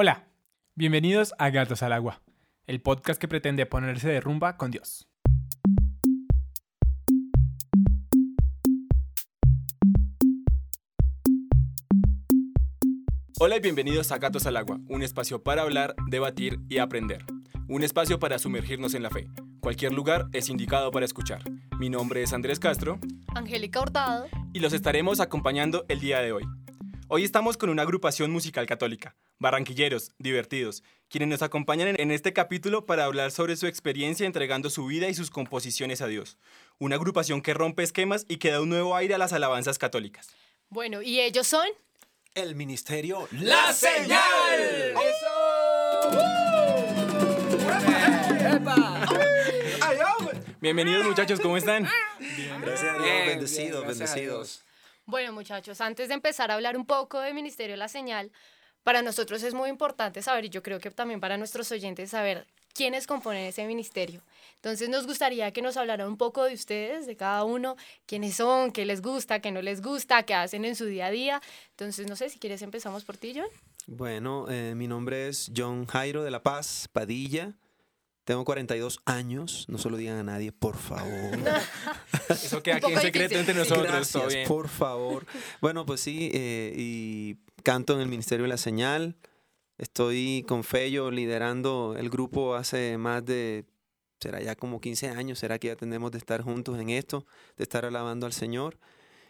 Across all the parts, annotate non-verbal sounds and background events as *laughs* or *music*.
Hola, bienvenidos a Gatos al Agua, el podcast que pretende ponerse de rumba con Dios. Hola y bienvenidos a Gatos al Agua, un espacio para hablar, debatir y aprender. Un espacio para sumergirnos en la fe. Cualquier lugar es indicado para escuchar. Mi nombre es Andrés Castro. Angélica Hurtado. Y los estaremos acompañando el día de hoy. Hoy estamos con una agrupación musical católica, barranquilleros, divertidos, quienes nos acompañan en este capítulo para hablar sobre su experiencia entregando su vida y sus composiciones a Dios. Una agrupación que rompe esquemas y que da un nuevo aire a las alabanzas católicas. Bueno, ¿y ellos son? El ministerio La Señal. Bienvenidos muchachos, ¿cómo están? Bien, gracias a Dios, bendecidos, bendecidos. Bueno, muchachos, antes de empezar a hablar un poco de Ministerio La Señal, para nosotros es muy importante saber, y yo creo que también para nuestros oyentes, saber quiénes componen ese ministerio. Entonces nos gustaría que nos hablaran un poco de ustedes, de cada uno, quiénes son, qué les gusta, qué no les gusta, qué hacen en su día a día. Entonces, no sé, si quieres empezamos por ti, John. Bueno, eh, mi nombre es John Jairo de La Paz, Padilla. Tengo 42 años, no se lo digan a nadie, por favor. *laughs* Eso queda aquí en secreto entre nosotros, Gracias, por favor. Bueno, pues sí, eh, y canto en el Ministerio de la Señal. Estoy con Fello liderando el grupo hace más de, será ya como 15 años, será que ya tenemos de estar juntos en esto, de estar alabando al Señor.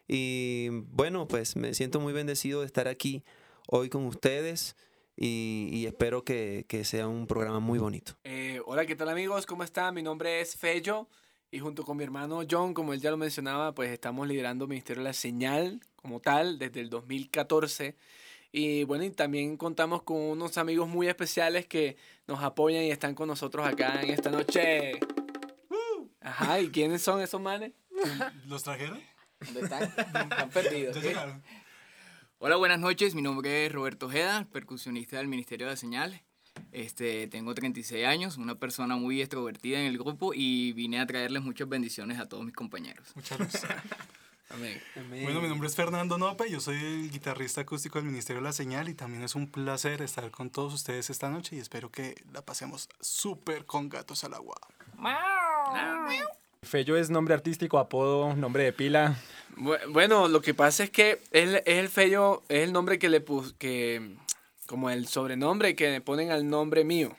Y bueno, pues me siento muy bendecido de estar aquí hoy con ustedes y, espero que, sea un programa muy bonito. Eh, hola, ¿qué tal amigos? ¿Cómo están? Mi nombre es Fello y junto con mi hermano John, como él ya lo mencionaba, pues estamos liderando Ministerio de la Señal como tal desde el 2014. Y bueno, y también contamos con unos amigos muy especiales que nos apoyan y están con nosotros acá en esta noche. Ajá, ¿y quiénes son esos manes? ¿Los trajeron? ¿Dónde están? *laughs* Están perdidos. Hola, buenas noches. Mi nombre es Roberto Ojeda, percusionista del Ministerio de Señales. Este, tengo 36 años, una persona muy extrovertida en el grupo y vine a traerles muchas bendiciones a todos mis compañeros. Muchas gracias. *laughs* Amén. Bueno, mi nombre es Fernando Nope, yo soy el guitarrista acústico del Ministerio de la Señal y también es un placer estar con todos ustedes esta noche y espero que la pasemos súper con gatos al agua. Fello es nombre artístico, apodo, nombre de pila. Bueno, lo que pasa es que es el Fello, es el nombre que le puse, que, como el sobrenombre que me ponen al nombre mío.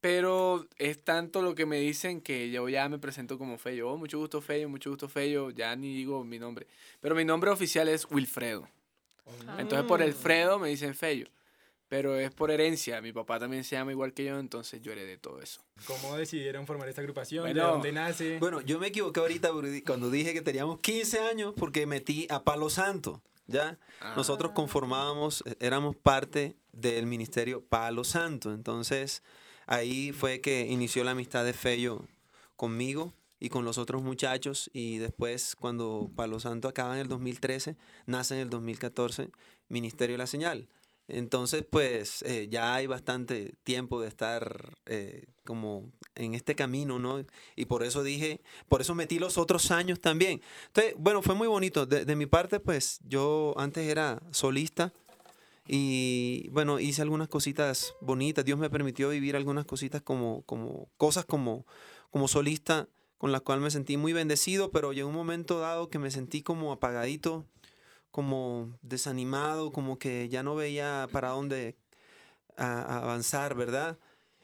Pero es tanto lo que me dicen que yo ya me presento como Fello. Oh, mucho gusto Fello, mucho gusto Fello, ya ni digo mi nombre. Pero mi nombre oficial es Wilfredo. Entonces por el Fredo me dicen Fello pero es por herencia. Mi papá también se llama igual que yo, entonces yo heredé todo eso. ¿Cómo decidieron formar esta agrupación? ¿De dónde nace? Bueno, yo me equivoqué ahorita cuando dije que teníamos 15 años porque metí a Palo Santo. ¿Ya? Ah. Nosotros conformábamos, eh, éramos parte del ministerio Palo Santo. Entonces, ahí fue que inició la amistad de Fello conmigo y con los otros muchachos. Y después, cuando Palo Santo acaba en el 2013, nace en el 2014 Ministerio de la Señal. Entonces, pues eh, ya hay bastante tiempo de estar eh, como en este camino, ¿no? Y por eso dije, por eso metí los otros años también. Entonces, bueno, fue muy bonito. De, mi parte, pues yo antes era solista y bueno, hice algunas cositas bonitas. Dios me permitió vivir algunas cositas como, como cosas como, como solista con las cuales me sentí muy bendecido, pero llegó un momento dado que me sentí como apagadito como desanimado, como que ya no veía para dónde avanzar, ¿verdad?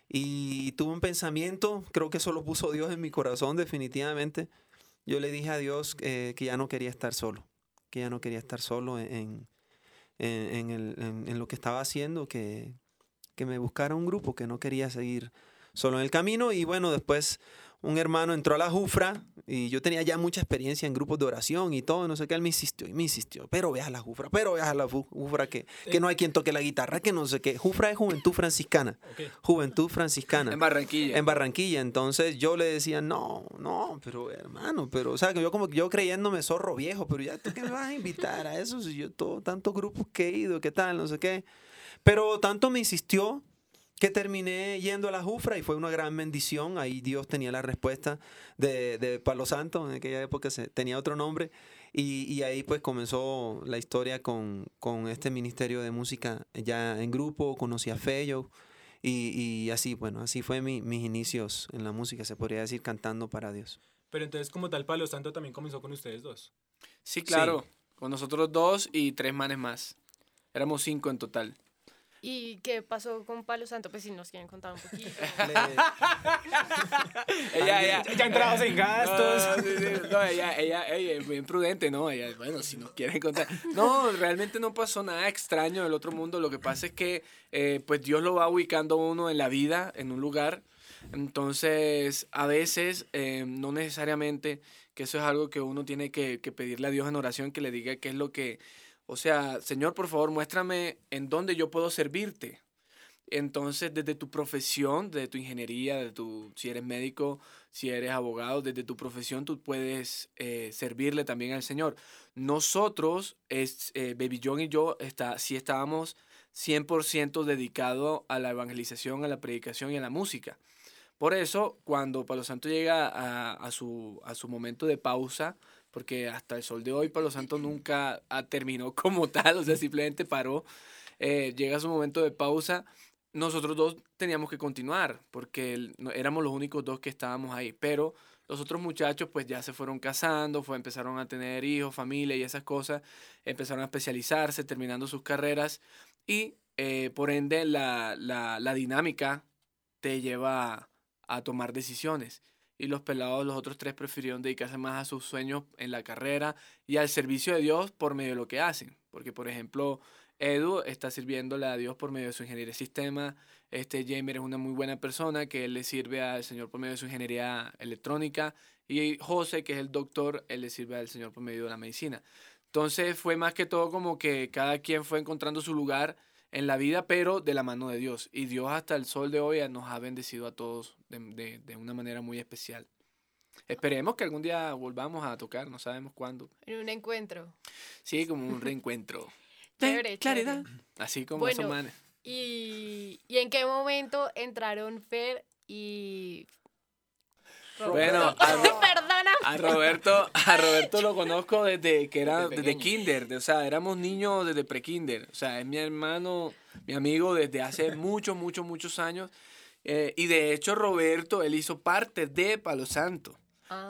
Y tuve un pensamiento, creo que eso lo puso Dios en mi corazón definitivamente. Yo le dije a Dios que ya no quería estar solo, que ya no quería estar solo en, en, lo que estaba haciendo, que, que me buscara un grupo, que no quería seguir solo en el camino. Y bueno, después un hermano entró a la Jufra y yo tenía ya mucha experiencia en grupos de oración y todo, no sé qué, él me insistió y me insistió, pero veas la Jufra, pero veas la Jufra que, que no hay quien toque la guitarra, que no sé qué. Jufra es Juventud Franciscana, Juventud Franciscana. En Barranquilla. En Barranquilla, entonces yo le decía, no, no, pero hermano, pero, o sea, que yo como yo creyéndome zorro viejo, pero ya tú qué me vas a invitar a eso, si yo todo, tantos grupos que he ido, qué tal, no sé qué. Pero tanto me insistió que terminé yendo a la Jufra y fue una gran bendición. Ahí Dios tenía la respuesta de, de Palo Santo, en aquella época se, tenía otro nombre. Y, y ahí pues comenzó la historia con, con este ministerio de música ya en grupo, conocí a Fello. Y, y así, bueno, así fue mi, mis inicios en la música, se podría decir, cantando para Dios. Pero entonces como tal Palo Santo también comenzó con ustedes dos. Sí, claro. Con nosotros dos y tres manes más. Éramos cinco en total. ¿Y qué pasó con Palo Santo? Pues si nos quieren contar un poquito. ella, ella, Ya entrados en gastos. No, sí, sí, no, ella, ella, ella es bien prudente, ¿no? Ella, bueno, si nos quieren contar. No, realmente no pasó nada extraño del otro mundo. Lo que pasa es que, eh, pues Dios lo va ubicando a uno en la vida, en un lugar. Entonces, a veces, eh, no necesariamente, que eso es algo que uno tiene que, que pedirle a Dios en oración, que le diga qué es lo que, o sea, Señor, por favor, muéstrame en dónde yo puedo servirte. Entonces, desde tu profesión, desde tu ingeniería, de tu, si eres médico, si eres abogado, desde tu profesión tú puedes eh, servirle también al Señor. Nosotros, es, eh, Baby John y yo, está, sí estábamos 100% dedicados a la evangelización, a la predicación y a la música. Por eso, cuando Palo Santo llega a, su momento de pausa, porque hasta el sol de hoy Palo Santo nunca terminó *laughs* como tal, o sea, simplemente paró, eh, llega su momento de pausa, nosotros dos teníamos que continuar, porque éramos los únicos dos que estábamos ahí, pero los otros muchachos pues ya se fueron casando, fue, empezaron a tener hijos, familia y esas cosas, empezaron a especializarse, terminando sus carreras, y eh, por ende la, la, la dinámica te lleva a, a tomar decisiones. Y los pelados, los otros tres, prefirieron dedicarse más a sus sueños en la carrera y al servicio de Dios por medio de lo que hacen. Porque, por ejemplo, Edu está sirviéndole a Dios por medio de su ingeniería de sistema. Este Jamer es una muy buena persona que él le sirve al Señor por medio de su ingeniería electrónica. Y José, que es el doctor, él le sirve al Señor por medio de la medicina. Entonces fue más que todo como que cada quien fue encontrando su lugar en la vida, pero de la mano de Dios. Y Dios hasta el sol de hoy nos ha bendecido a todos de, de- de una manera muy especial. Esperemos que algún día volvamos a tocar, no sabemos cuándo. En un encuentro. Sí, como un reencuentro. *laughs* Chévere, claridad. Así como Bueno, esos manes. ¿Y, ¿Y en qué momento entraron Fer y... Bueno, Roberto? *laughs* a. A Roberto, a Roberto lo *laughs* conozco desde que era Desde kinder, de- o sea, éramos niños desde pre-kinder, o sea, es mi hermano, mi amigo desde hace *laughs* muchos, muchos, muchos años. eh, y de hecho Roberto, él hizo parte de Palo Santo.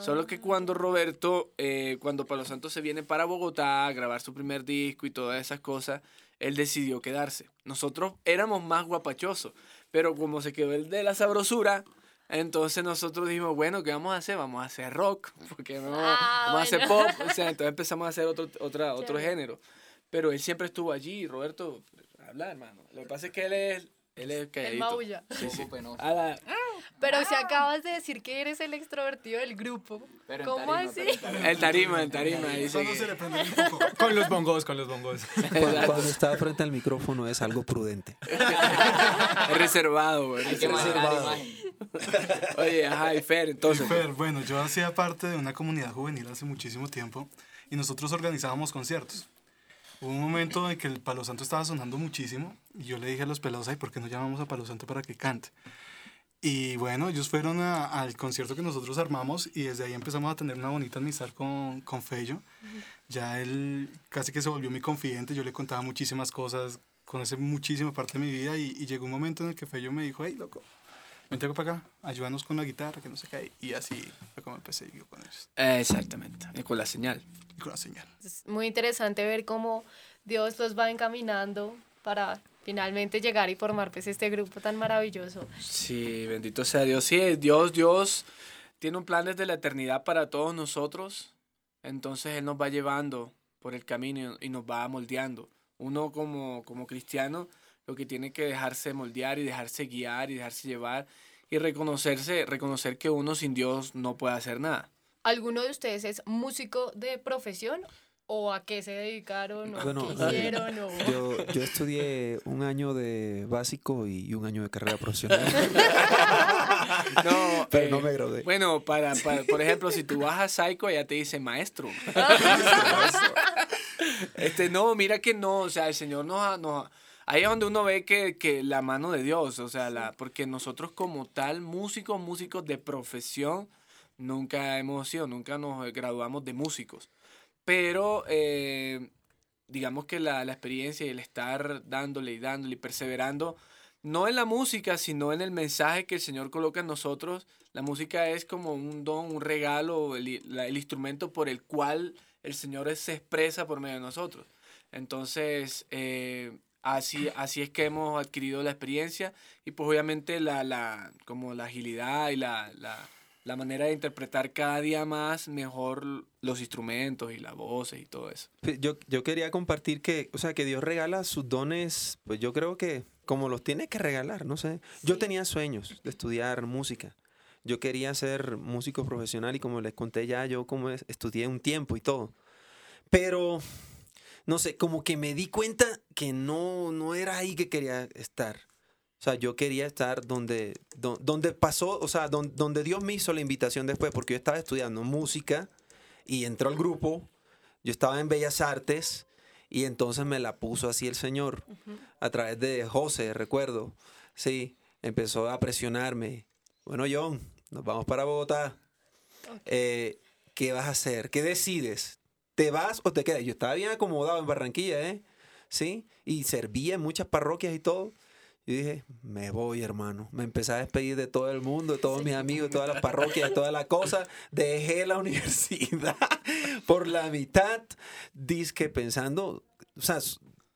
Solo que cuando Roberto, eh, cuando Palo Santo se viene para Bogotá a grabar su primer disco y todas esas cosas, él decidió quedarse. Nosotros éramos más guapachosos, pero como se quedó el de la sabrosura, entonces nosotros dijimos, bueno, ¿qué vamos a hacer? Vamos a hacer rock, porque no Ah, vamos a hacer pop. O sea, *laughs* entonces empezamos a hacer otro, otra, otro género. Pero él siempre estuvo allí, Roberto, habla, hermano. Lo que pasa es que él es, él es El calladito. maulla. Sí, sí. Poco penoso. A la- Pero si acabas de decir que eres el extrovertido del grupo. Pero en ¿Cómo tarima, así? pero en tarima. el tarima, el tarima. Dice Solo se le prende un poco. Con los bongos, con los bongos. Cuando, cuando está frente al micrófono es algo prudente. *laughs* es reservado, güey. Hay que manejar la reservado. imagen. Oye, ajá, y Fer, entonces. Fer, bueno, yo hacía parte de una comunidad juvenil hace muchísimo tiempo y nosotros organizábamos conciertos. Hubo un momento en que el Palo Santo estaba sonando muchísimo y yo le dije a los pelados, ay, ¿por qué no llamamos a Palo Santo para que cante? Y bueno, ellos fueron a- al concierto que nosotros armamos y desde ahí empezamos a tener una bonita amistad con, con Fello. Ya él casi que se volvió mi confidente, yo le contaba muchísimas cosas, conoce muchísima parte de mi vida y, y llegó un momento en el que Fello me dijo, hey, loco, vente para acá, ayúdanos con la guitarra, que no sé qué. Y así fue como empecé yo con ellos Exactamente, y con la señal. Y con la señal. Es muy interesante ver cómo Dios los va encaminando para finalmente llegar y formar pues este grupo tan maravilloso. Sí, bendito sea Dios. Sí, Dios, Dios tiene un plan desde la eternidad para todos nosotros. Entonces Él nos va llevando por el camino y nos va moldeando. Uno como, como cristiano lo que tiene que dejarse moldear y dejarse guiar y dejarse llevar y reconocerse, reconocer que uno sin Dios no puede hacer nada. ¿Alguno de ustedes es músico de profesión o a qué se dedicaron o Bueno, qué eh, hicieron? o- *laughs* Yo, yo estudié un año de básico y un año de carrera profesional, *laughs* No, pero eh, no me gradué. Bueno, para, para- por ejemplo, si tú vas a Psycho, ya te dice maestro. *laughs* este, no, mira que no, o sea, el Señor nos, ha- nos ha- ahí es donde uno ve que, que la mano de Dios, o sea, la, porque nosotros como tal, músicos, músicos de profesión, nunca hemos sido, nunca nos graduamos de músicos. pero eh, digamos que la, la, experiencia y el estar dándole y dándole y perseverando, no en la música, sino en el mensaje que el Señor coloca en nosotros. La música es como un don, un regalo, el, el instrumento por el cual el Señor se expresa por medio de nosotros. Entonces, eh, así, así es que hemos adquirido la experiencia y pues obviamente la, la, como la agilidad y la, la, la manera de interpretar cada día más mejor los instrumentos y las voces y todo eso. Yo, yo quería compartir que, o sea, que Dios regala sus dones, pues yo creo que como los tiene que regalar, no sé. Yo tenía sueños de estudiar música. Yo quería ser músico profesional y como les conté ya, yo como estudié un tiempo y todo. Pero, no sé, como que me di cuenta que no, no era ahí que quería estar. O sea, yo quería estar donde, donde, pasó, o sea, donde, donde Dios me hizo la invitación después, porque yo estaba estudiando música y entró al grupo, yo estaba en Bellas Artes y entonces me la puso así el Señor a través de José, recuerdo. Sí, empezó a presionarme. Bueno, John, nos vamos para Bogotá. Eh, ¿Qué vas a hacer? ¿Qué decides? ¿Te vas o te quedas? Yo estaba bien acomodado en Barranquilla, ¿eh? Sí, y servía en muchas parroquias y todo. Y dije, me voy, hermano. Me empecé a despedir de todo el mundo, de todos mis amigos, de todas las parroquias, de todas las cosas. Dejé la universidad *laughs* por la mitad, disque pensando, o sea,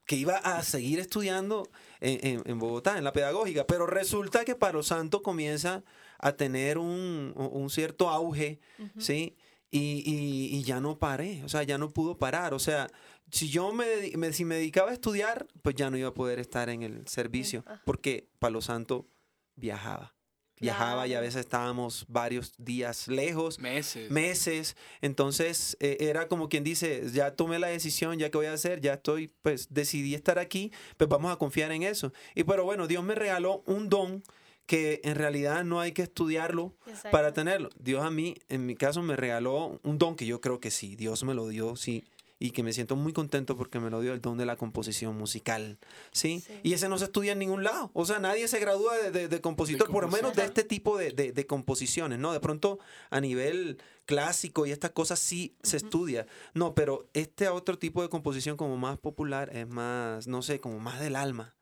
que iba a seguir estudiando en, en, Bogotá, en la pedagógica. Pero resulta que Palo Santo comienza a tener un, un cierto auge, ¿sí? Y, y, y, ya no paré, o sea, ya no pudo parar. O sea, si yo me, si me dedicaba a estudiar, pues ya no iba a poder estar en el servicio, porque Palo Santo viajaba. Viajaba y a veces estábamos varios días lejos. Meses. Meses. Entonces eh, era como quien dice, ya tomé la decisión, ya que voy a hacer, ya estoy, pues decidí estar aquí, pues vamos a confiar en eso. Y pero bueno, Dios me regaló un don que en realidad no hay que estudiarlo para tenerlo. Dios a mí, en mi caso, me regaló un don que yo creo que sí, Dios me lo dio, sí, y que me siento muy contento porque me lo dio el don de la composición musical, ¿sí? Y ese no se estudia en ningún lado, o sea, nadie se gradúa de, de, compositor, por lo menos de este tipo de, de, composiciones, ¿no? De pronto a nivel clásico y estas cosas sí se estudia, no, pero este otro tipo de composición como más popular es más, no sé, como más del alma.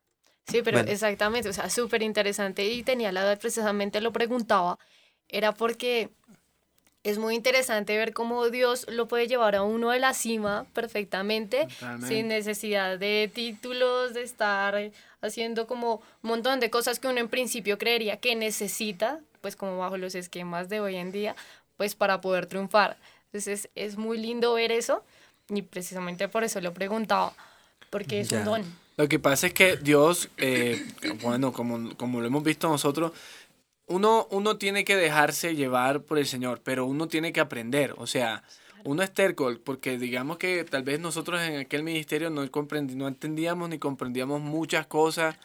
Sí, pero exactamente, o sea, súper interesante y tenía la edad, precisamente lo preguntaba, era porque es muy interesante ver cómo Dios lo puede llevar a uno de la cima perfectamente, sin necesidad de títulos, de estar haciendo como un montón de cosas que uno en principio creería que necesita, pues como bajo los esquemas de hoy en día, pues para poder triunfar. Entonces es, muy lindo ver eso y precisamente por eso lo preguntaba, porque es un don. Lo que pasa es que Dios, eh, bueno, como, como lo hemos visto nosotros, uno, uno tiene que dejarse llevar por el Señor, pero uno tiene que aprender. O sea, uno es terco, porque digamos que tal vez nosotros en aquel ministerio no, no entendíamos ni comprendíamos muchas cosas.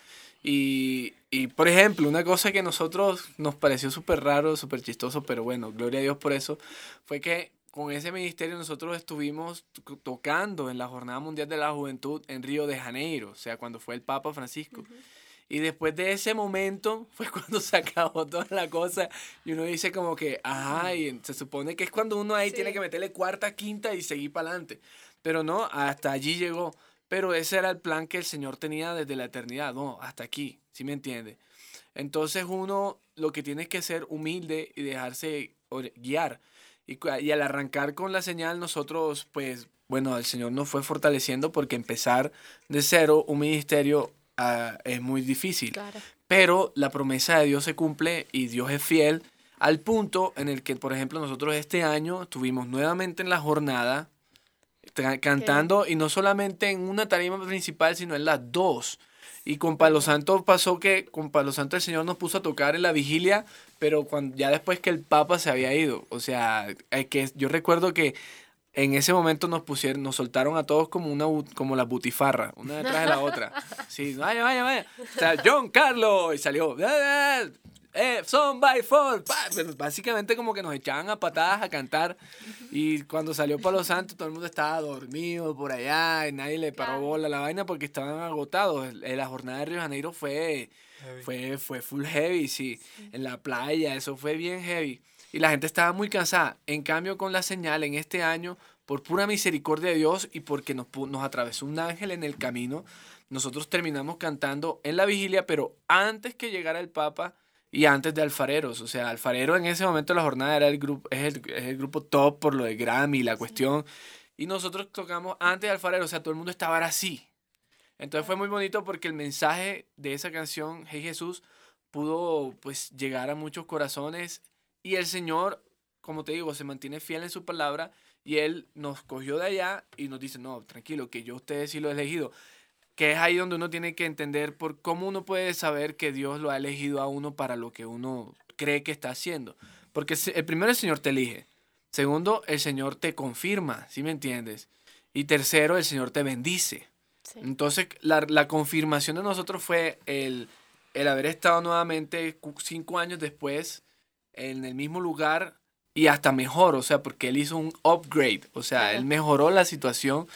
Y, y, por ejemplo, una cosa que a nosotros nos pareció súper raro, súper chistoso, pero bueno, gloria a Dios por eso, fue que con ese ministerio nosotros estuvimos tocando en la Jornada Mundial de la Juventud en Río de Janeiro, o sea, cuando fue el Papa Francisco. Y después de ese momento fue *laughs* cuando se acabó toda la cosa y uno dice como que, ajá, y se supone que es cuando uno ahí tiene que meterle cuarta, quinta y seguir para adelante. Pero no, hasta allí llegó. Pero ese era el plan que el Señor tenía desde la eternidad, no, hasta aquí, ¿sí me entiende? Entonces uno lo que tiene que ser humilde y dejarse guiar. Y, y al arrancar con la señal, nosotros, pues, bueno, el Señor nos fue fortaleciendo porque empezar de cero un ministerio Ah, es muy difícil. Pero la promesa de Dios se cumple y Dios es fiel al punto en el que, por ejemplo, nosotros este año estuvimos nuevamente en la jornada cantando y no solamente en una tarima principal, sino en las dos. Y con Palo Santo pasó que con Palo Santo el Señor nos puso a tocar en la vigilia, pero cuando, ya después que el Papa se había ido. O sea, que yo recuerdo que en ese momento nos pusieron, nos soltaron a todos como una como la butifarra, una detrás de la otra. Sí, vaya, vaya, vaya. O sea, John Carlos y salió. Eh, son by four. básicamente como que nos echaban a patadas a cantar. Y cuando salió Palo Santo, todo el mundo estaba dormido por allá y nadie le paró bola a la vaina porque estaban agotados. La jornada de Río Janeiro fue Fue, fue full heavy, sí. En la playa, eso fue bien heavy. Y la gente estaba muy cansada. En cambio, con la señal, en este año, por pura misericordia de Dios y porque nos, nos atravesó un ángel en el camino, nosotros terminamos cantando en la vigilia, pero antes que llegara el Papa y antes de Alfareros. O sea, Alfarero en ese momento de la jornada era el grupo, es el, es el grupo top por lo de Grammy, la cuestión. Y nosotros tocamos antes de Alfarero, o sea, todo el mundo estaba así. Entonces fue muy bonito porque el mensaje de esa canción, Hey Jesús, pudo pues llegar a muchos corazones y el Señor, como te digo, se mantiene fiel en su palabra y Él nos cogió de allá y nos dice, no, tranquilo, que yo a ustedes sí lo he elegido. Que es ahí donde uno tiene que entender por cómo uno puede saber que Dios lo ha elegido a uno para lo que uno cree que está haciendo. Porque el primero el Señor te elige. Segundo, el Señor te confirma, ¿sí me entiendes? Y tercero, el Señor te bendice. Entonces, la, la, confirmación de nosotros fue el, el haber estado nuevamente cinco años después en el mismo lugar y hasta mejor, o sea, porque él hizo un upgrade, o sea, él mejoró la situación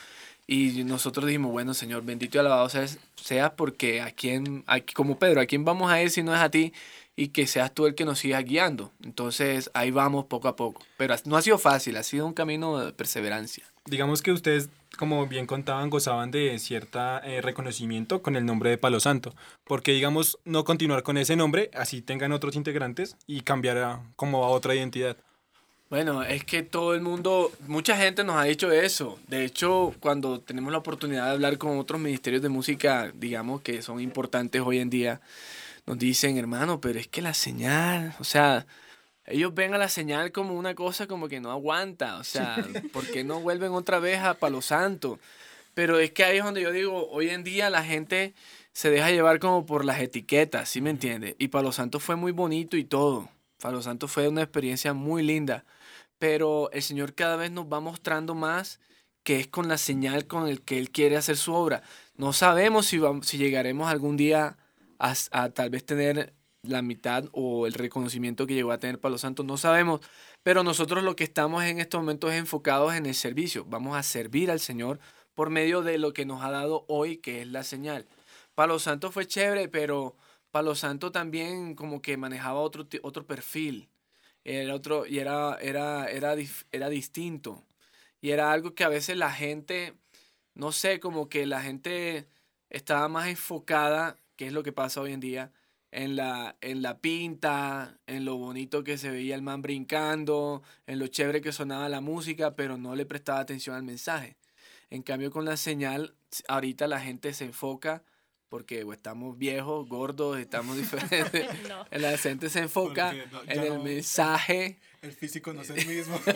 y nosotros dijimos, bueno, Señor, bendito y alabado seas, sea porque a quien, como Pedro, ¿a quién vamos a ir si no es a ti? Y que seas tú el que nos siga guiando. Entonces ahí vamos poco a poco. Pero no ha sido fácil, ha sido un camino de perseverancia. Digamos que ustedes como bien contaban, gozaban de cierta eh, reconocimiento con el nombre de Palo Santo. Porque, digamos, no continuar con ese nombre, así tengan otros integrantes y cambiar a, como a otra identidad. Bueno, es que todo el mundo, mucha gente nos ha dicho eso. De hecho, cuando tenemos la oportunidad de hablar con otros ministerios de música, digamos, que son importantes hoy en día, nos dicen, hermano, pero es que la señal, o sea, ellos ven a la señal como una cosa como que no aguanta, o sea, *laughs* ¿por qué no vuelven otra vez a Palo Santo? Pero es que ahí es donde yo digo, hoy en día la gente se deja llevar como por las etiquetas, ¿sí me entiende? Y Palo Santo fue muy bonito y todo. Palo Santo fue una experiencia muy linda, pero el Señor cada vez nos va mostrando más que es con la señal con el que Él quiere hacer su obra. No sabemos si, vamos, si llegaremos algún día a, a tal vez tener la mitad o el reconocimiento que llegó a tener Palo Santo, no sabemos, pero nosotros lo que estamos en estos momentos es enfocados en el servicio. Vamos a servir al Señor por medio de lo que nos ha dado hoy, que es la señal. Palo Santo fue chévere, pero Palo Santo también como que manejaba otro, otro perfil. Era otro, y era, era, era, era distinto. Y era algo que a veces la gente, no sé, como que la gente estaba más enfocada, que es lo que pasa hoy en día, en la, en la pinta, en lo bonito que se veía el man brincando, en lo chévere que sonaba la música, pero no le prestaba atención al mensaje. En cambio, con la señal, ahorita la gente se enfoca porque estamos viejos, gordos, estamos diferentes. *laughs* La gente se enfoca en el mensaje el físico no es el mismo. *laughs*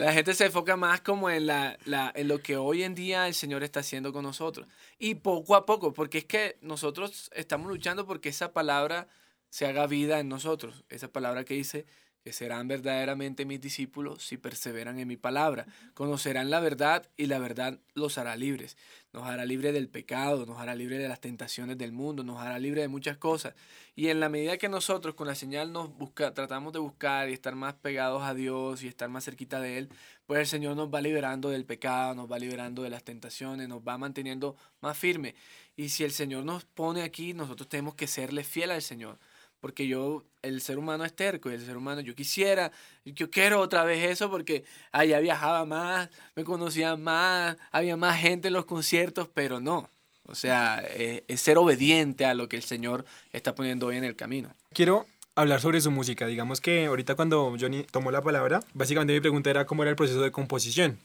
la gente se enfoca más como en, la, la, en lo que hoy en día el Señor está haciendo con nosotros. Y poco a poco, porque es que nosotros estamos luchando porque esa palabra se haga vida en nosotros. Esa palabra que dice, que serán verdaderamente mis discípulos si perseveran en mi palabra. Conocerán la verdad y la verdad los hará libres. Nos hará libre del pecado, nos hará libre de las tentaciones del mundo, nos hará libre de muchas cosas. Y en la medida que nosotros con la señal nos busca, tratamos de buscar y estar más pegados a Dios y estar más cerquita de Él, pues el Señor nos va liberando del pecado, nos va liberando de las tentaciones, nos va manteniendo más firme. Y si el Señor nos pone aquí, nosotros tenemos que serle fiel al Señor porque yo, el ser humano es terco y el ser humano, yo quisiera, yo quiero otra vez eso porque allá viajaba más, me conocían más, había más gente en los conciertos, pero no. O sea, eh, es, ser obediente a lo que el Señor está poniendo hoy en el camino. Quiero hablar sobre su música. Digamos que ahorita cuando Johnny tomó la palabra, básicamente mi pregunta era cómo era el proceso de composición.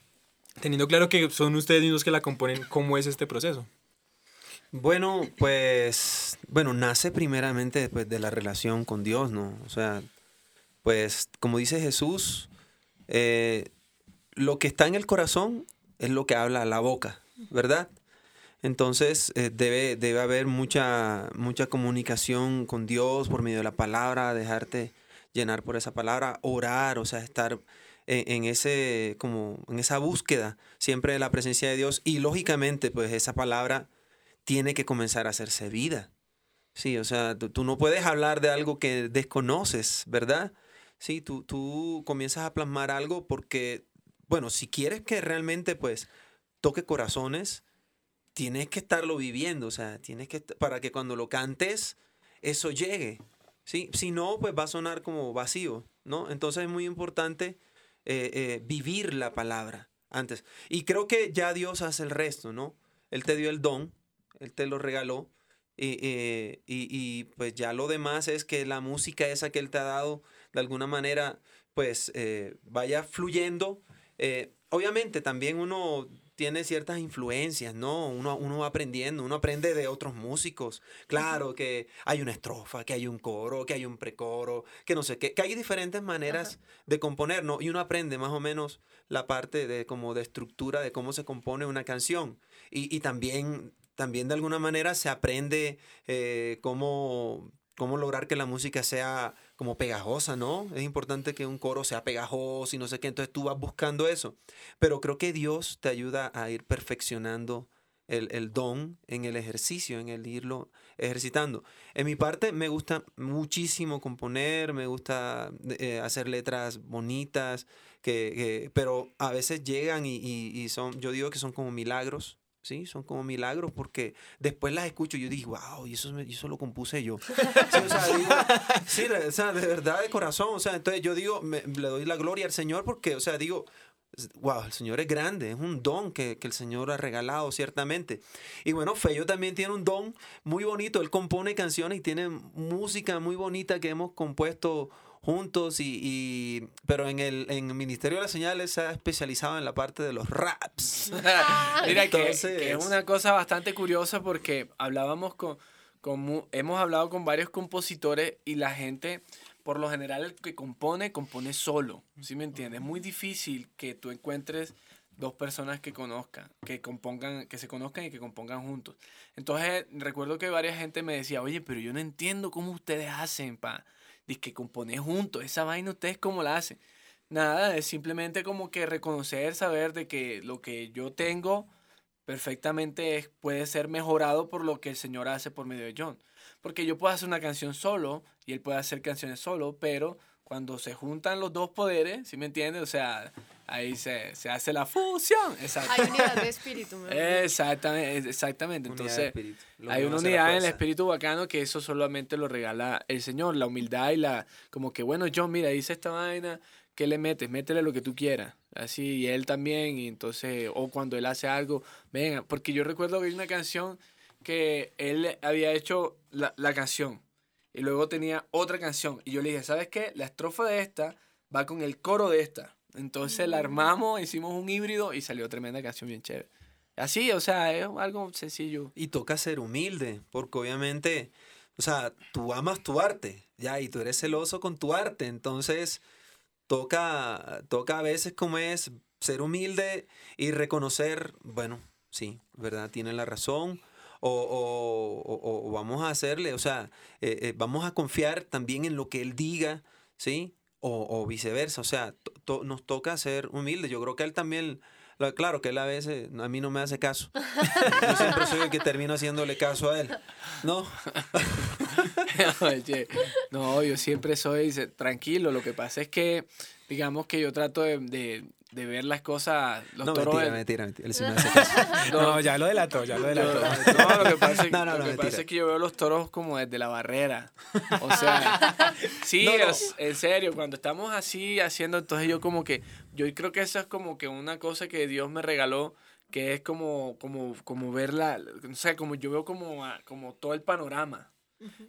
Teniendo claro que son ustedes mismos que la componen, ¿cómo es este proceso? Bueno, pues, bueno, nace primeramente después de la relación con Dios, ¿no? O sea, pues, como dice Jesús, eh, lo que está en el corazón es lo que habla la boca, ¿verdad? Entonces eh, debe, debe haber mucha, mucha comunicación con Dios por medio de la palabra, dejarte llenar por esa palabra, orar, o sea, estar en, ese, como en esa búsqueda siempre de la presencia de Dios y lógicamente pues esa palabra tiene que comenzar a hacerse vida. Sí, o sea, tú, no puedes hablar de algo que desconoces, ¿verdad? Sí, tú, tú comienzas a plasmar algo porque, bueno, si quieres que realmente pues toque corazones, tienes que estarlo viviendo, o sea, tienes que, para que cuando lo cantes, eso llegue. ¿sí? Si no, pues va a sonar como vacío, ¿no? Entonces es muy importante eh, eh, vivir la palabra antes. Y creo que ya Dios hace el resto, ¿no? Él te dio el don, Él te lo regaló. Y, y, y, pues ya lo demás es que la música esa que Él te ha dado, de alguna manera, pues eh, vaya fluyendo. obviamente también uno tiene ciertas influencias, ¿no? Uno, uno va aprendiendo, uno aprende de otros músicos. Claro que hay una estrofa, que hay un coro, que hay un precoro, que no sé qué, que hay diferentes maneras de componer, ¿no? Y uno aprende más o menos la parte de como de estructura de cómo se compone una canción. Y, y también, también de alguna manera se aprende eh, cómo cómo lograr que la música sea como pegajosa, ¿no? Es importante que un coro sea pegajoso y no sé qué, entonces tú vas buscando eso. Pero creo que Dios te ayuda a ir perfeccionando el, don en el ejercicio, en el irlo ejercitando. En mi parte me gusta muchísimo componer, me gusta eh, hacer letras bonitas, que, pero a veces llegan y, y, son, yo digo que son como milagros, ¿sí? Son como milagros porque después las escucho y yo digo, wow, y eso, eso lo compuse yo. *laughs* Sí, o sea, de verdad, de corazón. O sea, entonces yo digo, le doy la gloria al Señor porque, o sea, digo, wow, el Señor es grande, es un don que, que, el Señor ha regalado, ciertamente. Y bueno, Feyo también tiene un don muy bonito, él compone canciones y tiene música muy bonita que hemos compuesto juntos y, pero en el, en el Ministerio de las Señales se ha especializado en la parte de los raps. Ah. Mira que, es una cosa bastante curiosa porque hablábamos con, con, hemos hablado con varios compositores y la gente, por lo general el que compone, compone solo, ¿sí me entiendes? Es muy difícil que tú encuentres dos personas que conozcan, que compongan, que se conozcan y que compongan juntos. Entonces, recuerdo que varias gente me decía, oye, pero yo no entiendo cómo ustedes hacen para Dice que compone juntos, esa vaina ustedes cómo la hacen. Nada, es simplemente como que reconocer, saber de que lo que yo tengo perfectamente es, puede ser mejorado por lo que el Señor hace por medio de John. Porque yo puedo hacer una canción solo y él puede hacer canciones solo, pero cuando se juntan los dos poderes, ¿sí me entiendes? O sea, ahí se, se hace la fusión. Hay unidad de espíritu. Exactamente, exactamente. Entonces, hay una unidad en el espíritu bacano que eso solamente lo regala el Señor, la humildad y la, como que, bueno, John, mira, dice esta vaina, ¿qué le metes? Métele lo que tú quieras. Así, y él también, y entonces, o cuando él hace algo, venga, porque yo recuerdo que hay una canción que él había hecho la, la canción, y luego tenía otra canción, y yo le dije, ¿sabes qué? La estrofa de esta va con el coro de esta. Entonces la armamos, hicimos un híbrido y salió tremenda canción bien chévere. Así, o sea, es algo sencillo. Y toca ser humilde, porque obviamente, o sea, tú amas tu arte, ya, y tú eres celoso con tu arte, entonces toca, toca a veces como es ser humilde y reconocer, bueno, sí, ¿verdad? Tiene la razón. O, o, o, vamos a hacerle, o sea, eh, eh, vamos a confiar también en lo que él diga, ¿sí? O, viceversa. O sea, nos toca ser humildes. Yo creo que él también, claro que él a veces, a mí no me hace caso. *laughs* Yo siempre soy el que termino haciéndole caso a él. No. *laughs* Oye, no, yo siempre soy tranquilo. Lo que pasa es que, digamos que yo trato de de ver las cosas, los no, toros. Mentira, mentira, mentira. Él sí me *laughs* hace caso. *laughs* no, ya lo delató, ya lo delató. No, lo que pasa, es, lo que, pasa es que yo veo los toros como desde la barrera. O sea, *laughs* sí, en serio, cuando estamos así haciendo, entonces yo como que, yo creo que esa es como que una cosa que Dios me regaló, que es como, como, como verla, o sea, como yo veo como, como todo el panorama.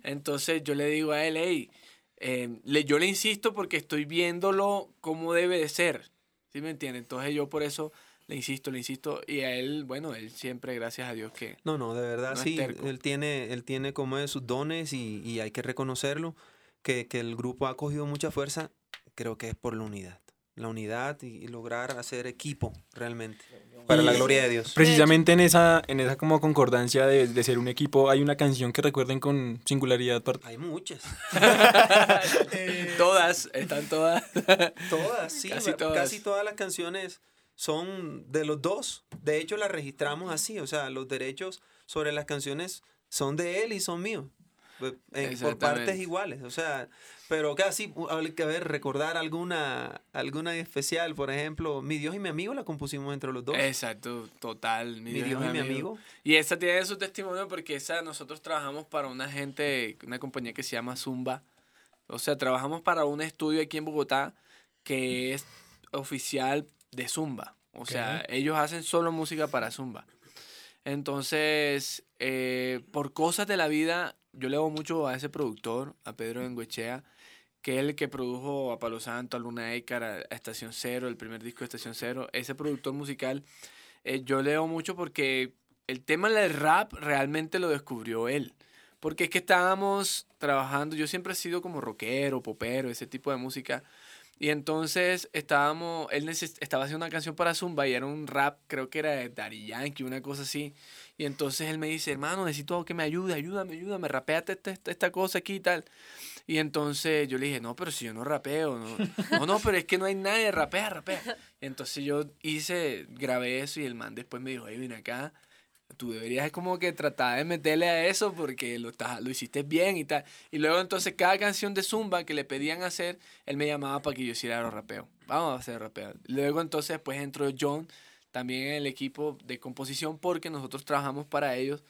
Entonces yo le digo a él, hey, eh, le, yo le insisto porque estoy viéndolo como debe de ser. ¿Sí me entiende? Entonces yo por eso le insisto, le insisto. Y a él, bueno, él siempre, gracias a Dios que... No, no, de verdad, sí. Él tiene, él tiene como de sus dones y, y hay que reconocerlo. Que, que, el grupo ha cogido mucha fuerza, creo que es por la unidad. La unidad y, lograr hacer equipo realmente. Para la gloria de Dios. Precisamente en esa, en esa como concordancia de, de ser un equipo, hay una canción que recuerden con singularidad. Hay muchas. *laughs* todas, están todas. todas, sí. Casi todas. casi todas las canciones son de los dos. De hecho, las registramos así. O sea, los derechos sobre las canciones son de él y son míos. Pues, por partes iguales. O sea, pero casi, hay que ver, recordar alguna, alguna especial, por ejemplo, Mi Dios y mi amigo la compusimos entre los dos. Exacto, total. Mi, Dios, y mi amigo. Y esa tiene su testimonio porque esa nosotros trabajamos para una gente, una compañía que se llama Zumba. O sea, trabajamos para un estudio aquí en Bogotá que es oficial de Zumba. O sea, ellos hacen solo música para Zumba. Entonces, eh, por cosas de la vida, yo le hago mucho a ese productor, a Pedro Enguechea, que es el que produjo a Palo Santo, a Luna Écar, a Estación Cero, el primer disco de Estación Cero. Ese productor musical, eh, yo leo mucho porque el tema del rap realmente lo descubrió él. Porque es que estábamos trabajando, yo siempre he sido como rockero, popero, ese tipo de música. Y entonces estábamos, él estaba haciendo una canción para Zumba y era un rap, creo que era de Daddy Yankee, una cosa así. Y entonces él me dice, hermano, necesito que me ayude, ayúdame, ayúdame, rapeate esta, esta, cosa aquí y tal. Y entonces yo le dije, no, pero si yo no rapeo, no, no, no pero es que no hay nadie, rapea, rapea. entonces yo hice, grabé eso y el man después me dijo, hey, vine acá, tú deberías como que tratar de meterle a eso porque lo, lo hiciste bien y tal. Y luego entonces cada canción de Zumba que le pedían hacer, él me llamaba para que yo hiciera los rapeo. Vamos a hacer rapeo. Luego entonces pues entró John también en el equipo de composición porque nosotros trabajamos para ellos,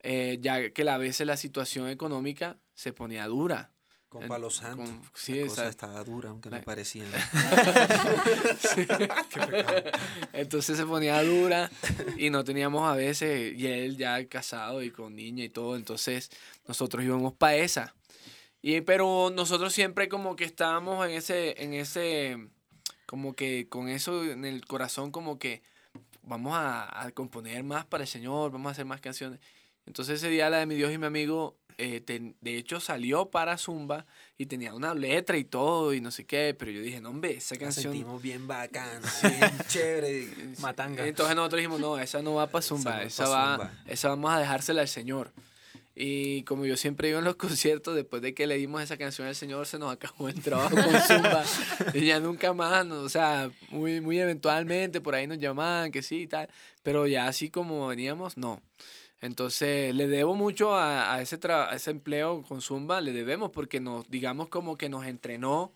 eh, ya que a veces la situación económica se ponía dura. Con Palo Santo. sí, la cosa estaba dura, aunque no parecía. *laughs* Entonces se ponía dura y no teníamos a veces, y él ya casado y con niña y todo, entonces nosotros íbamos para esa. Y, pero nosotros siempre como que estábamos en ese, en ese, como que con eso en el corazón, como que vamos a, a componer más para el Señor, vamos a hacer más canciones. Entonces ese día la de mi Dios y mi amigo eh, de hecho salió para Zumba y tenía una letra y todo y no sé qué, pero yo dije, no, hombre, esa canción... sentimos bien bacán, *laughs* bien chévere, matanga. Entonces nosotros dijimos, no, esa no va para Zumba, esa, va, esa vamos a dejársela al Señor. Y como yo siempre iba en los *laughs* conciertos, después de que le dimos esa canción al Señor, se nos acabó el trabajo con *laughs* Zumba. y ya nunca más, o sea, muy, muy eventualmente por ahí nos llamaban, que sí y tal. Pero ya así como veníamos, no. Entonces, le debo mucho a, ese, ese empleo con Zumba, le debemos porque nos, digamos como que nos entrenó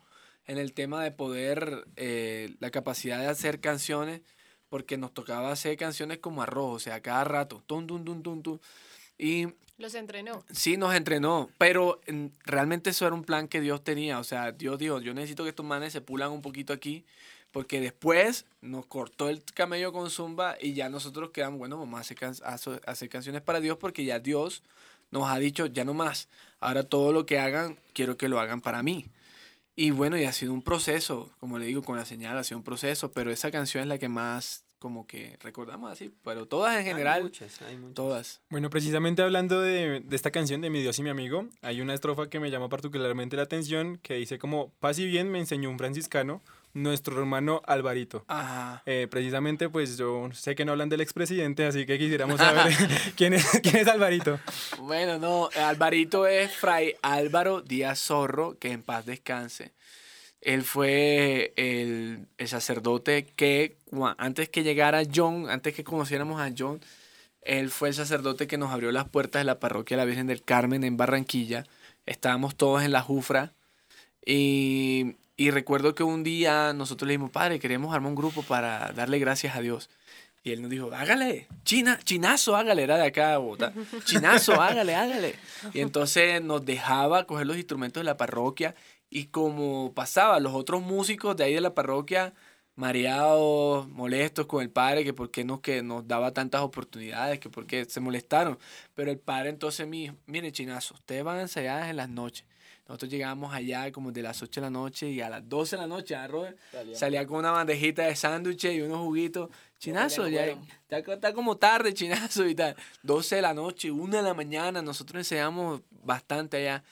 en el tema de poder, eh, la capacidad de hacer canciones, porque nos tocaba hacer canciones como arroz, o sea, cada rato, tum, tum, tum, tum, tum. Y... Los entrenó. Sí, nos entrenó, pero realmente eso era un plan que Dios tenía, o sea, Dios dijo, yo necesito que estos manes se pulan un poquito aquí porque después nos cortó el camello con Zumba y ya nosotros quedamos, bueno, vamos a hacer, hacer canciones para Dios porque ya Dios nos ha dicho, ya no más, ahora todo lo que hagan, quiero que lo hagan para mí. Y bueno, y ha sido un proceso, como le digo, con la señal, ha sido un proceso, pero esa canción es la que más como que recordamos así, pero todas en general, hay muchas, hay muchas. todas. Bueno, precisamente hablando de, de, esta canción de Mi Dios y mi amigo, hay una estrofa que me llama particularmente la atención, que dice como, paz y bien me enseñó un franciscano, nuestro hermano Alvarito. Eh, precisamente, pues yo sé que no hablan del expresidente, así que quisiéramos *laughs* saber *laughs* quién, es, quién es Alvarito. Bueno, no, Alvarito es Fray Álvaro Díaz Zorro, que en paz descanse. Él fue el, el sacerdote que, antes que llegara John, antes que conociéramos a John, él fue el sacerdote que nos abrió las puertas de la parroquia de la Virgen del Carmen en Barranquilla. Estábamos todos en la Jufra y y recuerdo que un día nosotros le dijimos, padre, queremos armar un grupo para darle gracias a Dios. Y él nos dijo, hágale, china, chinazo, hágale, era de acá de Chinazo, *laughs* hágale, hágale. Y entonces nos dejaba coger los instrumentos de la parroquia y como pasaba, los otros músicos de ahí de la parroquia, mareados, molestos con el padre, que por qué nos, que nos daba tantas oportunidades, que por qué se molestaron. Pero el padre entonces me dijo, mire, chinazo, ustedes van a ensayar en las noches. Nosotros llegábamos allá como de las 8 de la noche y a las 12 de la noche, ¿ah, Robert? Salía, con una bandejita de sándwiches y unos juguitos. Chinazo, ya, ya, está como tarde, chinazo y tal. 12 de la noche, 1 de la mañana, nosotros enseñamos bastante allá.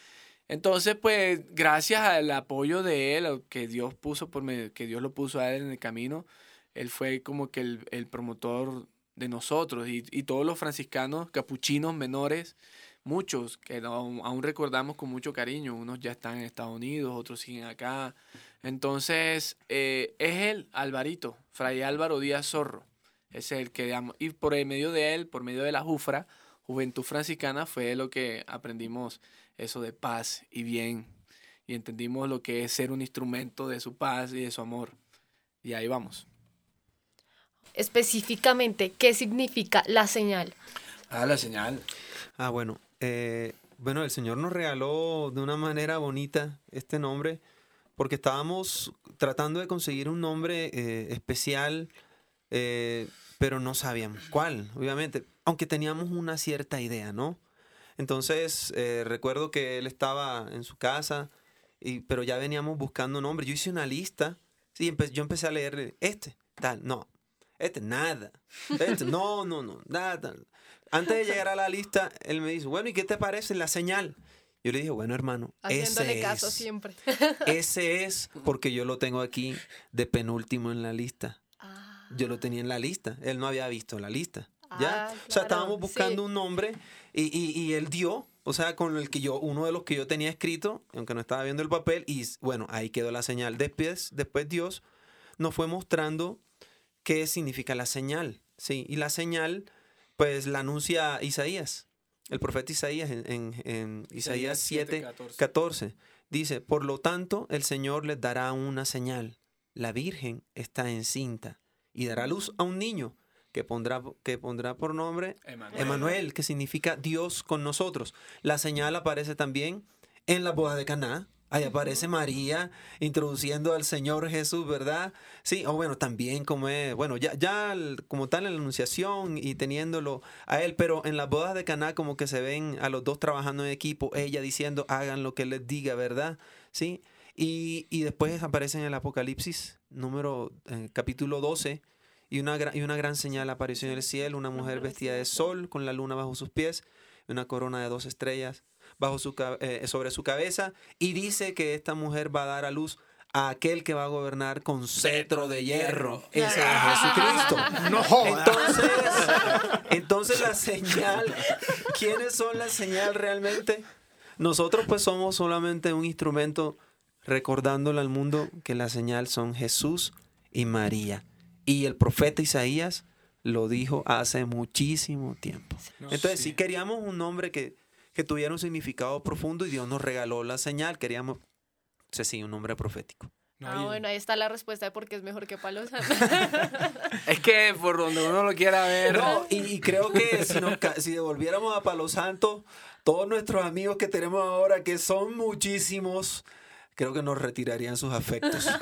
Entonces, pues, gracias al apoyo de él, que Dios puso por que Dios lo puso a él en el camino, él fue como que el, el promotor de nosotros y, y todos los franciscanos capuchinos menores muchos que aún, recordamos con mucho cariño. Unos ya están en Estados Unidos, otros siguen acá. Entonces, eh, es él, Alvarito, Fray Álvaro Díaz Zorro. Es el que, y por medio de él, por medio de la Jufra, Juventud Franciscana fue lo que aprendimos eso de paz y bien. Y entendimos lo que es ser un instrumento de su paz y de su amor. Y ahí vamos. Específicamente, ¿qué significa la señal? Ah, la señal. Ah, bueno. Eh, bueno, el Señor nos regaló de una manera bonita este nombre porque estábamos tratando de conseguir un nombre eh, especial, eh, pero no sabíamos cuál, obviamente, aunque teníamos una cierta idea, ¿no? Entonces, recuerdo que él estaba en su casa, y, pero ya veníamos buscando nombre. Yo hice una lista, sí, yo empecé a leer este, tal, no, este, nada, este, no, no, no, nada. Antes de llegar a la lista, él me dice, bueno, ¿y qué te parece la señal? Yo le dije, bueno, hermano, ese caso es, siempre. *laughs* ese es porque yo lo tengo aquí de penúltimo en la lista. Yo lo tenía en la lista. Él no había visto la lista. ¿Ya? Ah, o sea, estábamos buscando un nombre y, y, y, él dio, o sea, con el que yo, uno de los que yo tenía escrito, aunque no estaba viendo el papel, y bueno, ahí quedó la señal. Después, después Dios nos fue mostrando qué significa la señal. Sí, y la señal, pues la anuncia Isaías. El profeta Isaías en, Isaías 7, 14. Dice, por lo tanto, el Señor les dará una señal. La Virgen está encinta y dará luz a un niño que pondrá, que pondrá por nombre Emanuel, que significa Dios con nosotros. La señal aparece también en la boda de Caná, Ahí aparece María introduciendo al Señor Jesús, ¿verdad? Sí, o bueno, también como es, bueno, ya, ya como tal en la anunciación y teniéndolo a él, pero en las bodas de Caná como que se ven a los dos trabajando en equipo, ella diciendo, hagan lo que les diga, ¿verdad? Sí, y, y después aparece en el Apocalipsis, número, eh, capítulo 12, y una, y una gran señal apareció en el cielo, una mujer vestida de sol con la luna bajo sus pies, una corona de dos estrellas bajo su, eh, sobre su cabeza y dice que esta mujer va a dar a luz a aquel que va a gobernar con cetro de hierro. Ese es Jesucristo. *laughs* No entonces, entonces la señal, ¿quiénes son la señal realmente? Nosotros pues somos solamente un instrumento recordándole al mundo que la señal son Jesús y María. Y el profeta Isaías lo dijo hace muchísimo tiempo. Entonces, si queríamos un nombre que que tuviera un significado profundo y Dios nos regaló la señal. Queríamos, sé sí, un nombre profético. ah, bueno, ahí está la respuesta de por qué es mejor que Palo Santo. *laughs* es que por donde uno lo quiera ver. No, y, creo que si, si devolviéramos a Palo Santo, todos nuestros amigos que tenemos ahora, que son muchísimos, creo que nos retirarían sus afectos. *laughs*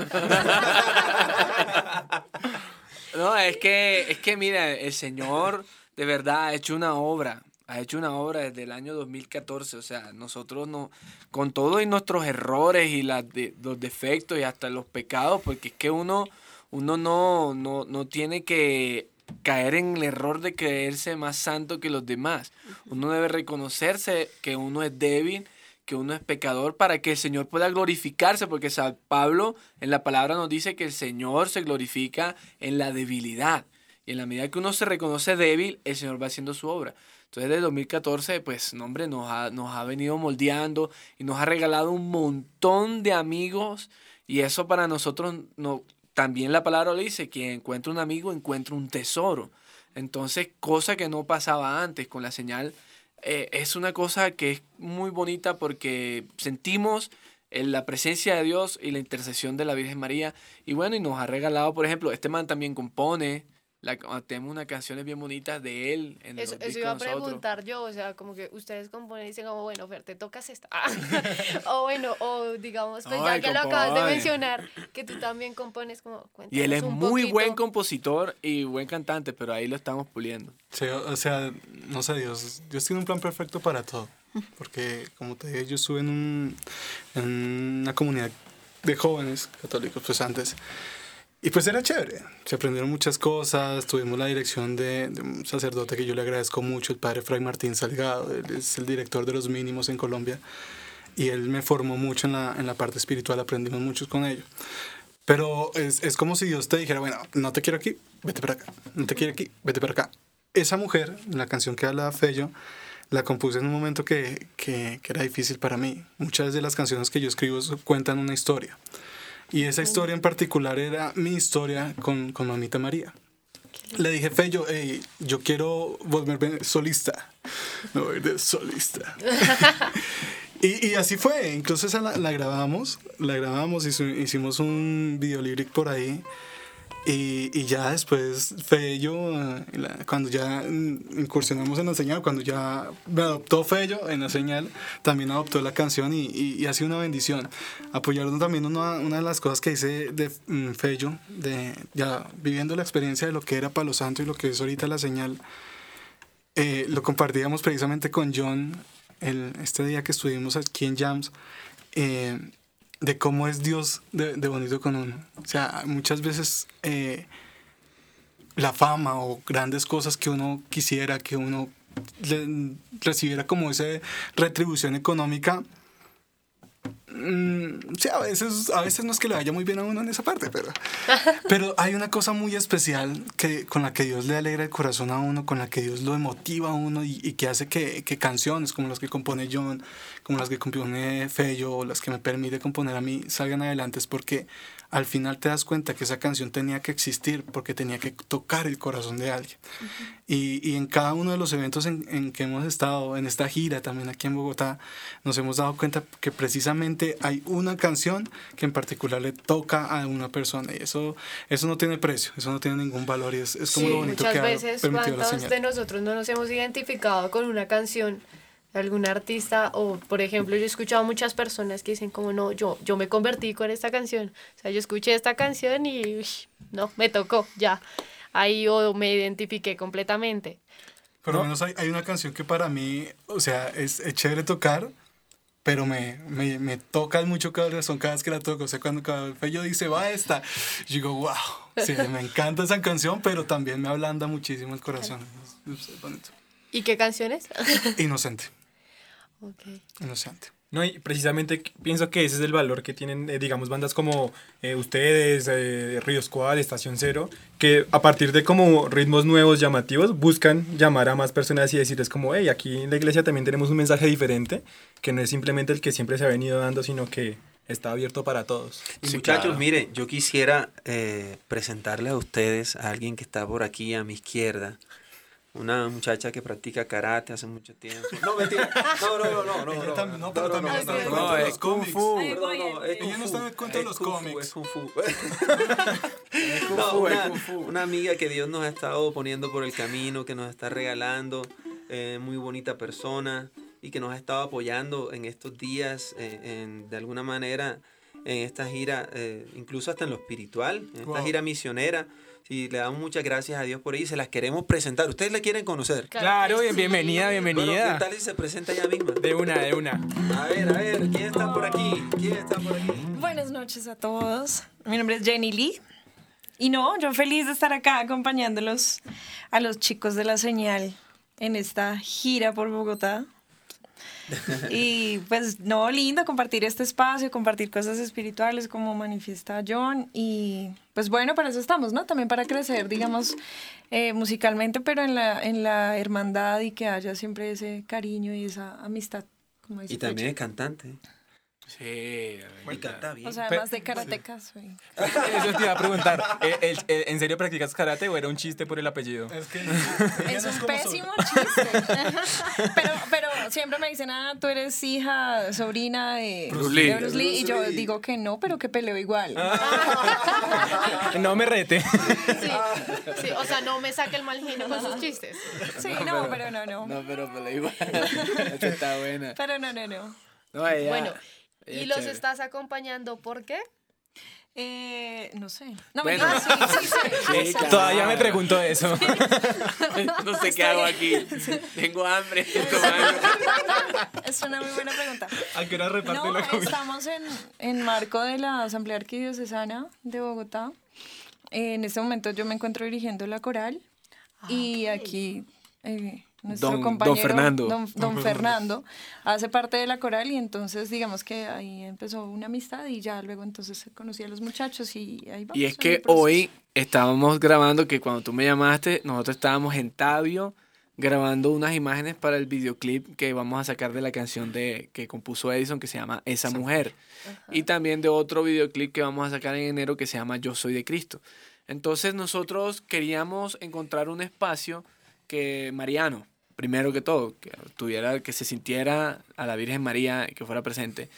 no, es que, es que mira, el Señor de verdad ha hecho una obra ha hecho una obra desde el año 2014, o sea, nosotros no, con todos nuestros errores y las los defectos y hasta los pecados, porque es que uno, uno no, no, no tiene que caer en el error de creerse más santo que los demás. Uno debe reconocerse que uno es débil, que uno es pecador para que el Señor pueda glorificarse, porque San Pablo en la palabra nos dice que el Señor se glorifica en la debilidad. Y en la medida que uno se reconoce débil, el Señor va haciendo su obra. Entonces, desde 2014, pues, nombre, nos ha, nos ha venido moldeando y nos ha regalado un montón de amigos. Y eso para nosotros, no, también la palabra lo dice, quien encuentra un amigo encuentra un tesoro. Entonces, cosa que no pasaba antes con la señal, eh, es una cosa que es muy bonita porque sentimos eh, la presencia de Dios y la intercesión de la Virgen María. Y bueno, y nos ha regalado, por ejemplo, este man también compone, la, tenemos unas canciones bien bonitas de él. En eso, eso iba a preguntar yo, o sea, como que ustedes componen y dicen, como, bueno, Fer, te tocas esta. *laughs* o bueno, o digamos, pues ya que lo acabas de mencionar, que tú también compones como... Y él es muy buen compositor y buen cantante, pero ahí lo estamos puliendo. Sí, o sea, no sé, Dios, Dios tiene un plan perfecto para todo. Porque, como te dije, yo estuve en, un, en una comunidad de jóvenes católicos, pues antes. Y pues era chévere, se aprendieron muchas cosas, tuvimos la dirección de, un sacerdote que yo le agradezco mucho, el padre Fray Martín Salgado, él es el director de los mínimos en Colombia, y él me formó mucho en la, en la parte espiritual, aprendimos mucho con ellos. Pero es, es, como si Dios te dijera, bueno, no te quiero aquí, vete para acá, no te quiero aquí, vete para acá. Esa mujer, la canción que habla Fello, la compuse en un momento que, que, que era difícil para mí. Muchas de las canciones que yo escribo cuentan una historia. Y esa historia en particular era mi historia con, con Mamita María. le dije, Fello, hey, yo quiero volverme solista. No, de solista. *laughs* y, y, así fue, incluso esa la, la grabamos, la grabamos, hicimos un video lyric por ahí. Y, y, ya después Fello, cuando ya incursionamos en la señal, cuando ya me adoptó Fello en la señal, también adoptó la canción y, y, ha sido una bendición. Apoyarnos también una, una de las cosas que hice de um, Fello, de ya viviendo la experiencia de lo que era Palo Santo y lo que es ahorita la señal, eh, lo compartíamos precisamente con John el, este día que estuvimos aquí en Jams. Eh, de cómo es Dios de, bonito con uno. O sea, muchas veces eh, la fama o grandes cosas que uno quisiera, que uno recibiera como esa retribución económica, Mm, sí, a veces, a veces no es que le vaya muy bien a uno en esa parte, pero, pero hay una cosa muy especial que, con la que Dios le alegra el corazón a uno, con la que Dios lo emotiva a uno y, y que hace que, que, canciones como las que compone John, como las que compone Fello o las que me permite componer a mí salgan adelante, es porque al final te das cuenta que esa canción tenía que existir porque tenía que tocar el corazón de alguien. y, y, en cada uno de los eventos en, en, que hemos estado, en esta gira también aquí en Bogotá, nos hemos dado cuenta que precisamente hay una canción que en particular le toca a una persona y eso, eso no tiene precio, eso no tiene ningún valor y es, es como lo bonito muchas que veces, ha permitido la señal. de nosotros no nos hemos identificado con una canción algún artista o por ejemplo yo he escuchado a muchas personas que dicen como no yo yo me convertí con esta canción o sea yo escuché esta canción y uy, no me tocó ya ahí o me identifiqué completamente por lo menos hay, hay, una canción que para mí o sea es, es chévere tocar pero me, me, me toca mucho corazón cada vez que la toco. O sea, cuando cada Fello dice, va esta, yo digo, wow, sí, me *laughs* encanta esa canción, pero también me ablanda muchísimo el corazón. Es, es bonito. ¿Y qué canción es? Inocente. Okay. Inocente. No, y precisamente pienso que ese es el valor que tienen, eh, digamos, bandas como eh, ustedes, eh, Río Squad, Estación Cero, que a partir de como ritmos nuevos, llamativos, buscan llamar a más personas y decirles como, hey, aquí en la iglesia también tenemos un mensaje diferente, que no es simplemente el que siempre se ha venido dando, sino que está abierto para todos. Y sí, muchachos, claro. miren, yo quisiera eh, presentarle a ustedes a alguien que está por aquí a mi izquierda una muchacha que practica karate hace mucho tiempo. No, mentira. No, no, no, no. No, no, no, pero también está en *laughs* no, es Kung Fu. No, Ella no está en cuenta de los cómics. Es Kung Fu. No, una, una amiga que Dios nos ha estado poniendo por el camino, que nos está regalando, eh, muy bonita persona y que nos ha estado apoyando en estos días, eh, en, de alguna manera, en esta gira, eh, incluso hasta en lo espiritual, en esta wow. gira misionera y le damos muchas gracias a Dios por ahí. Se las queremos presentar. ¿Ustedes la quieren conocer? Claro, bien, bienvenida, bienvenida. Bueno, ¿Qué tal si se presenta ella misma? De una, de una. A ver, a ver, ¿quién está por aquí? ¿Quién está por aquí? Buenas noches a todos. Mi nombre es Jenny Lee. Y no, yo feliz de estar acá acompañándolos a los chicos de la señal en esta gira por Bogotá. *laughs* y pues no, lindo compartir este espacio, compartir cosas espirituales como manifiesta John y pues bueno, para eso estamos, ¿no? También para crecer, digamos, eh, musicalmente, pero en la, en la hermandad y que haya siempre ese cariño y esa amistad. Como y también es cantante. Sí, y canta bien. O sea, además de *laughs* karateca soy. Eso te iba a preguntar. *laughs* ¿El, el, en serio practicas karate o era un chiste por el apellido? Es que *laughs* es un pésimo chiste. pero, pero siempre me dicen, ah, tú eres hija, sobrina de Bruce Lee. De Bruce Lee. Y yo digo que no, pero que peleo igual. no me rete. Sí, sí, o sea, no me saque el mal genio con sus chistes. Sí, no, pero no, no. No, pero peleo igual. Esta está buena. Pero no, no, no. No, ella, Bueno, ¿y los chévere. estás acompañando por qué? Eh, no sé. No, Bueno. mentira, sí, sí, sí. *laughs* Sí, sí. claro. Todavía me pregunto *laughs* eso. *laughs* no sé qué hago aquí. Tengo hambre. Es una muy buena pregunta. ¿A qué hora reparte No, la comida? estamos en, en marco de la Asamblea Arquidiocesana de Bogotá. En este momento yo me encuentro dirigiendo la coral y aquí eh, nuestro Don- don compañero Fernando. Don, don Fernando hace parte de la coral y entonces digamos que ahí empezó una amistad y ya luego entonces conocí a los muchachos y ahí vamos. Y es que hoy estábamos grabando, que cuando tú me llamaste, nosotros estábamos en Tabio grabando unas imágenes para el videoclip que vamos a sacar de la canción de, que compuso Edison que se llama Esa Mujer. Y también de otro videoclip que vamos a sacar en enero que se llama Yo Soy de Cristo. Entonces nosotros queríamos encontrar un espacio que Mariano, primero que todo, que tuviera, que se sintiera a la Virgen María, que fuera presente.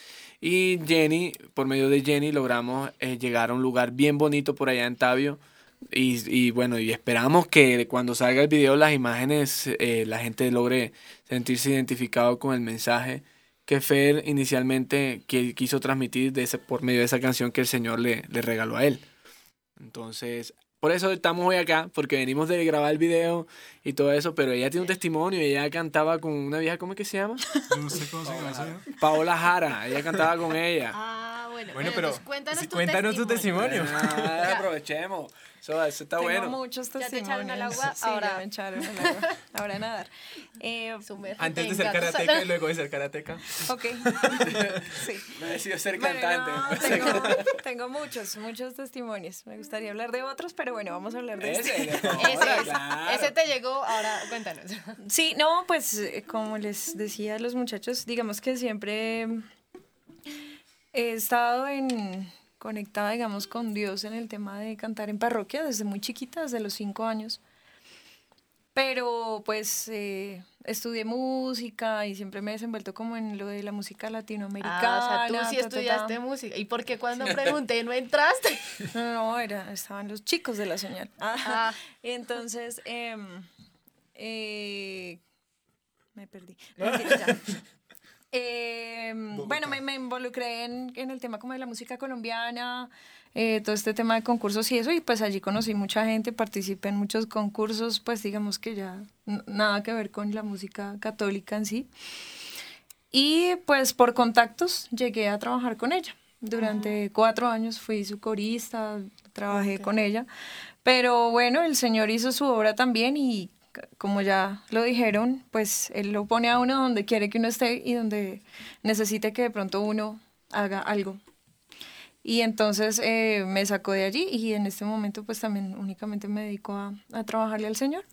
Y Jenny, por medio de Jenny, logramos eh, llegar a un lugar bien bonito por allá en Tabio. Y, y bueno, y esperamos que cuando salga el video, las imágenes, eh, la gente logre sentirse identificado con el mensaje que Fer inicialmente quiso transmitir de por medio de esa canción que el Señor le, le regaló a él. Entonces, por eso estamos hoy acá, porque venimos de grabar el video y todo eso, pero ella tiene un testimonio, ella cantaba con una vieja, ¿cómo es que se llama? No sé cómo se llama. Paola Jara, ella cantaba con ella. Bueno. Pero cuéntanos, sí, tu, cuéntanos tu testimonio. testimonio. Ah, *laughs* aprovechemos. Eso, eso está Tengo bueno. muchos ¿Ya te testimonios. echaron al agua? Sí, Ahora- ya me echaron al agua. Ahora a nadar. Eh, Antes de ser karateca y *laughs* luego de ser karateca. ok. *laughs* sí. He decidido ser Bueno, cantante. no, tengo, tengo muchos, muchos testimonios. Me gustaría hablar de otros, pero bueno, vamos a hablar de este. Ese, Ese, ahora, es- claro. ese te llegó, ahora cuéntanos. Sí, no, pues eh, como les decía a los muchachos, digamos que siempre he estado en conectada, digamos, con Dios en el tema de cantar en parroquia desde muy chiquita, desde los cinco años. Pero pues eh, estudié música y siempre me he desenvuelto como en lo de la música latinoamericana. Ah, o sea, tú sí ta, ta, ta. estudiaste música. ¿Y por qué cuando pregunté no entraste? *laughs* No, no, no, era, estaban los chicos de la señal. Ah. *laughs* Entonces, em, eh, me perdí. *laughs* Mentira, ya. Em, bueno, me, me involucré en, en el tema como de la música colombiana, eh, todo este tema de concursos y eso, y pues allí conocí mucha gente, participé en muchos concursos, pues digamos que ya nada que ver con la música católica en sí. Y pues por contactos llegué a trabajar con ella. Durante cuatro años fui su corista, trabajé con ella. Pero bueno, el Señor hizo su obra también y como ya lo dijeron, pues Él lo pone a uno donde quiere que uno esté y donde necesite que de pronto uno haga algo. Y entonces eh, me sacó de allí y en este momento pues también únicamente me dedico a, a trabajarle al Señor.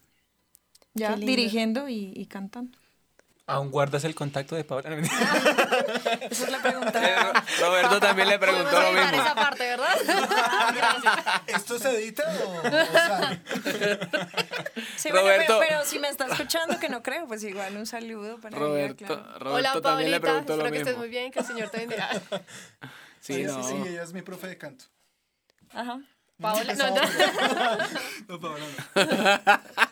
Ya dirigiendo y, y cantando. ¿Aún guardas el contacto de Paola? *laughs* Esa es la pregunta. Eh, Roberto también le preguntó lo mismo. esa parte, ¿verdad? *laughs* Gracias. ¿Esto se edita o, o sea, Sí, bueno, Roberto. pero, pero si me está escuchando, que no creo, pues igual un saludo para ella, Roberto, claro. Roberto Hola, también le Paulita. preguntó lo Espero que estés mismo. muy bien, que el Señor te bendiga. *laughs* Sí, sí, no. sí, ella es mi profe de canto. Ajá. Paola, no, no. No, Paola, no.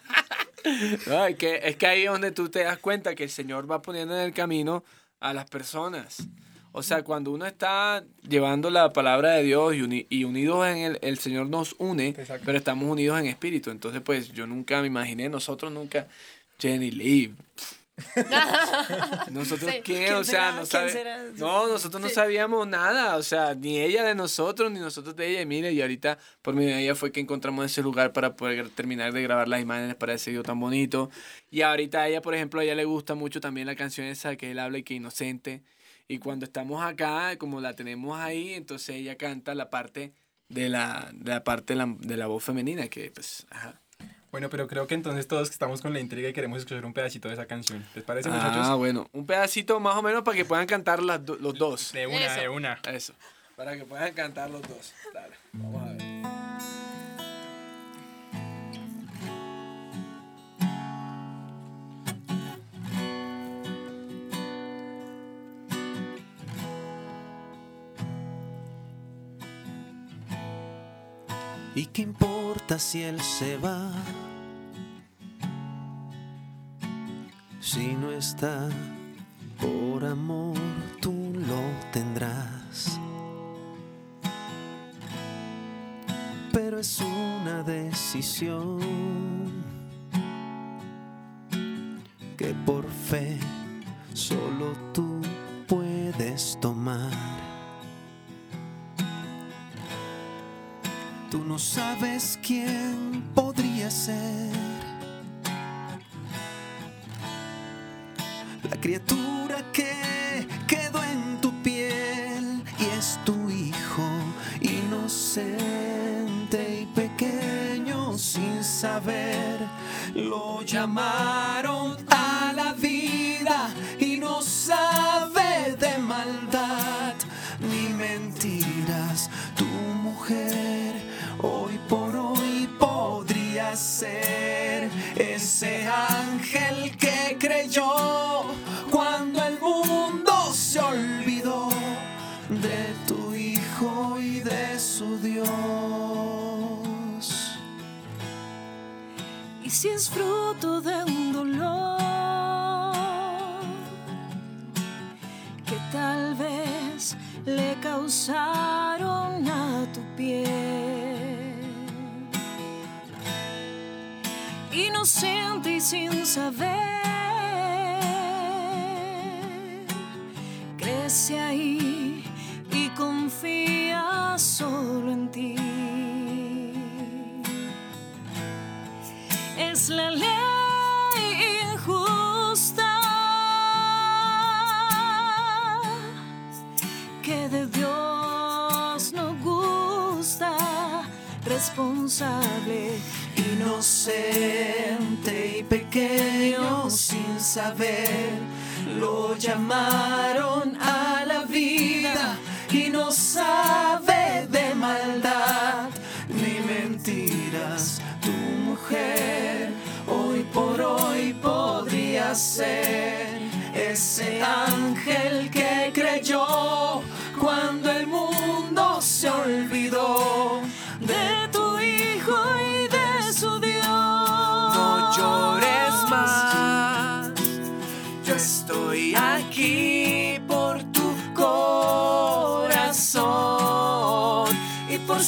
No, es, que, es que ahí es donde tú te das cuenta que el Señor va poniendo en el camino a las personas. O sea, cuando uno está llevando la palabra de Dios y, uni- y unidos en el, el Señor nos une, Exacto. pero estamos unidos en espíritu. Entonces, pues yo nunca me imaginé, nosotros nunca, Jenny Lee. *laughs* Nosotros Sí. qué, ¿Quién o sea, no ¿Quién sabe-? No, nosotros no sabíamos nada, o sea, ni ella de nosotros, ni nosotros de ella. Y mire, y ahorita por medio de ella fue que encontramos ese lugar para poder terminar de grabar las imágenes para ese video tan bonito. Y ahorita a ella, por ejemplo, a ella le gusta mucho también la canción esa que él habla y que inocente. Y cuando estamos acá, como la tenemos ahí, entonces ella canta la parte de la, de la parte de la, de la voz femenina, que pues, ajá. Bueno, pero creo que entonces todos estamos con la intriga y queremos escuchar un pedacito de esa canción. ¿Les parece, Ah, muchachos? bueno, un pedacito más o menos para que puedan cantar las do- los dos. De una, Eso. de una. Eso. Para que puedan cantar los dos. Dale, vamos a ver. ¿Y qué importa si él se va? Si no está por amor, tú lo tendrás. Pero es una decisión que por fe solo tú puedes tomar. Tú no sabes quién podría ser la criatura que quedó en tu piel y es tu hijo inocente y pequeño sin saber. Lo llamaron a la vida y no sabe de maldad ni mentiras. Tu mujer ese ángel que creyó cuando el mundo se olvidó de tu Hijo y de su Dios. Y si es fruto de un dolor que tal vez le causaron a tu piel inocente y sin saber, crece ahí y confía solo en ti. es la ley injusta que de Dios no gusta, responsable, inocente y pequeño sin saber, lo llamaron a la vida y no sabe de maldad ni mentiras. Tu mujer hoy por hoy podría ser ese ángel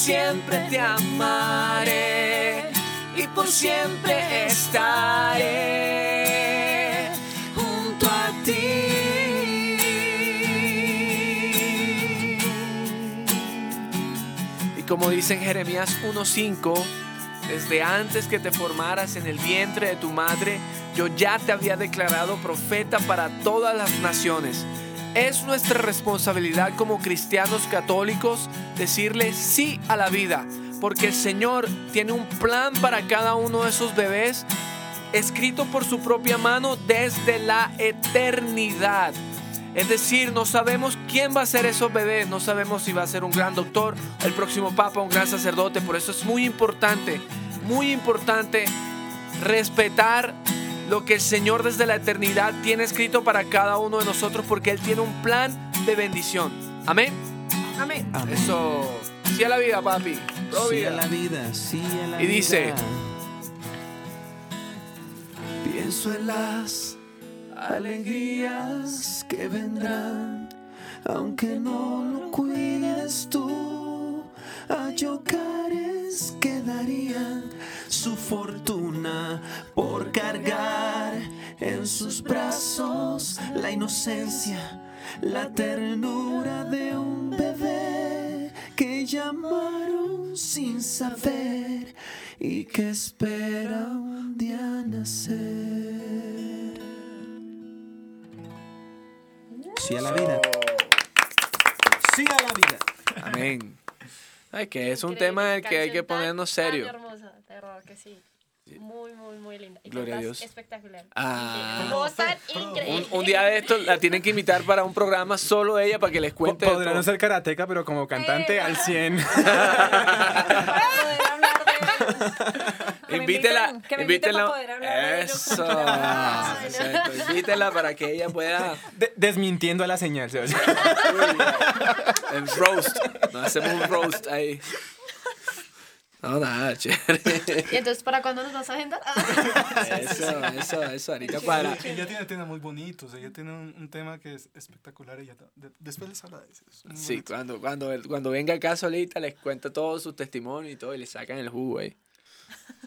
siempre te amaré y por siempre estaré junto a ti. Y como dice en Jeremías 1.5, desde antes que te formaras en el vientre de tu madre, yo ya te había declarado profeta para todas las naciones. Es nuestra responsabilidad como cristianos católicos decirle sí a la vida, porque el Señor tiene un plan para cada uno de esos bebés escrito por su propia mano desde la eternidad. Es decir, no sabemos quién va a ser esos bebés, no sabemos si va a ser un gran doctor, el próximo papa, un gran sacerdote. Por eso es muy importante, muy importante respetar lo que el Señor desde la eternidad tiene escrito para cada uno de nosotros, porque Él tiene un plan de bendición. Amén. Amén. Eso. Sí a la vida, papi. Pro Sí vida. a la vida, sí a la Y dice- vida. Pienso en las alegrías que vendrán, aunque no lo cuides tú. A Yocares quedarían su fortuna por cargar en sus brazos la inocencia, la ternura de un bebé que llamaron sin saber y que espera un día nacer. Sí a la vida. Sí a la vida. Amén. Ay, que es un Increíble, tema del que hay que tan- ponernos tan serio. hermosa, de verdad que sí. Muy, muy, muy linda. Y Gloria a Dios. Espectacular. Ah. Increíble. Un, un día de esto la tienen que invitar para un programa solo ella para que les cuente. Podrá no ser karateca, pero como cantante al 100. *laughs* *laughs* Invítela, que me inviten invítenla. para poder hablar de. Eso. *laughs* exacto. Invítela para que ella pueda. De- desmintiendo a la señal. ¿sí? El roast. Nos hacemos un roast ahí. No, nada, chévere. ¿Y entonces para cuándo nos vas a agendar? Eso, eso, eso. Ahorita para. Ella tiene temas muy bonitos, ella tiene un, un tema que es espectacular. Ella, de- después les habla de eso. es Sí, cuando, cuando, cuando venga acá solita les cuenta todo su testimonio y todo y le sacan el jugo ahí.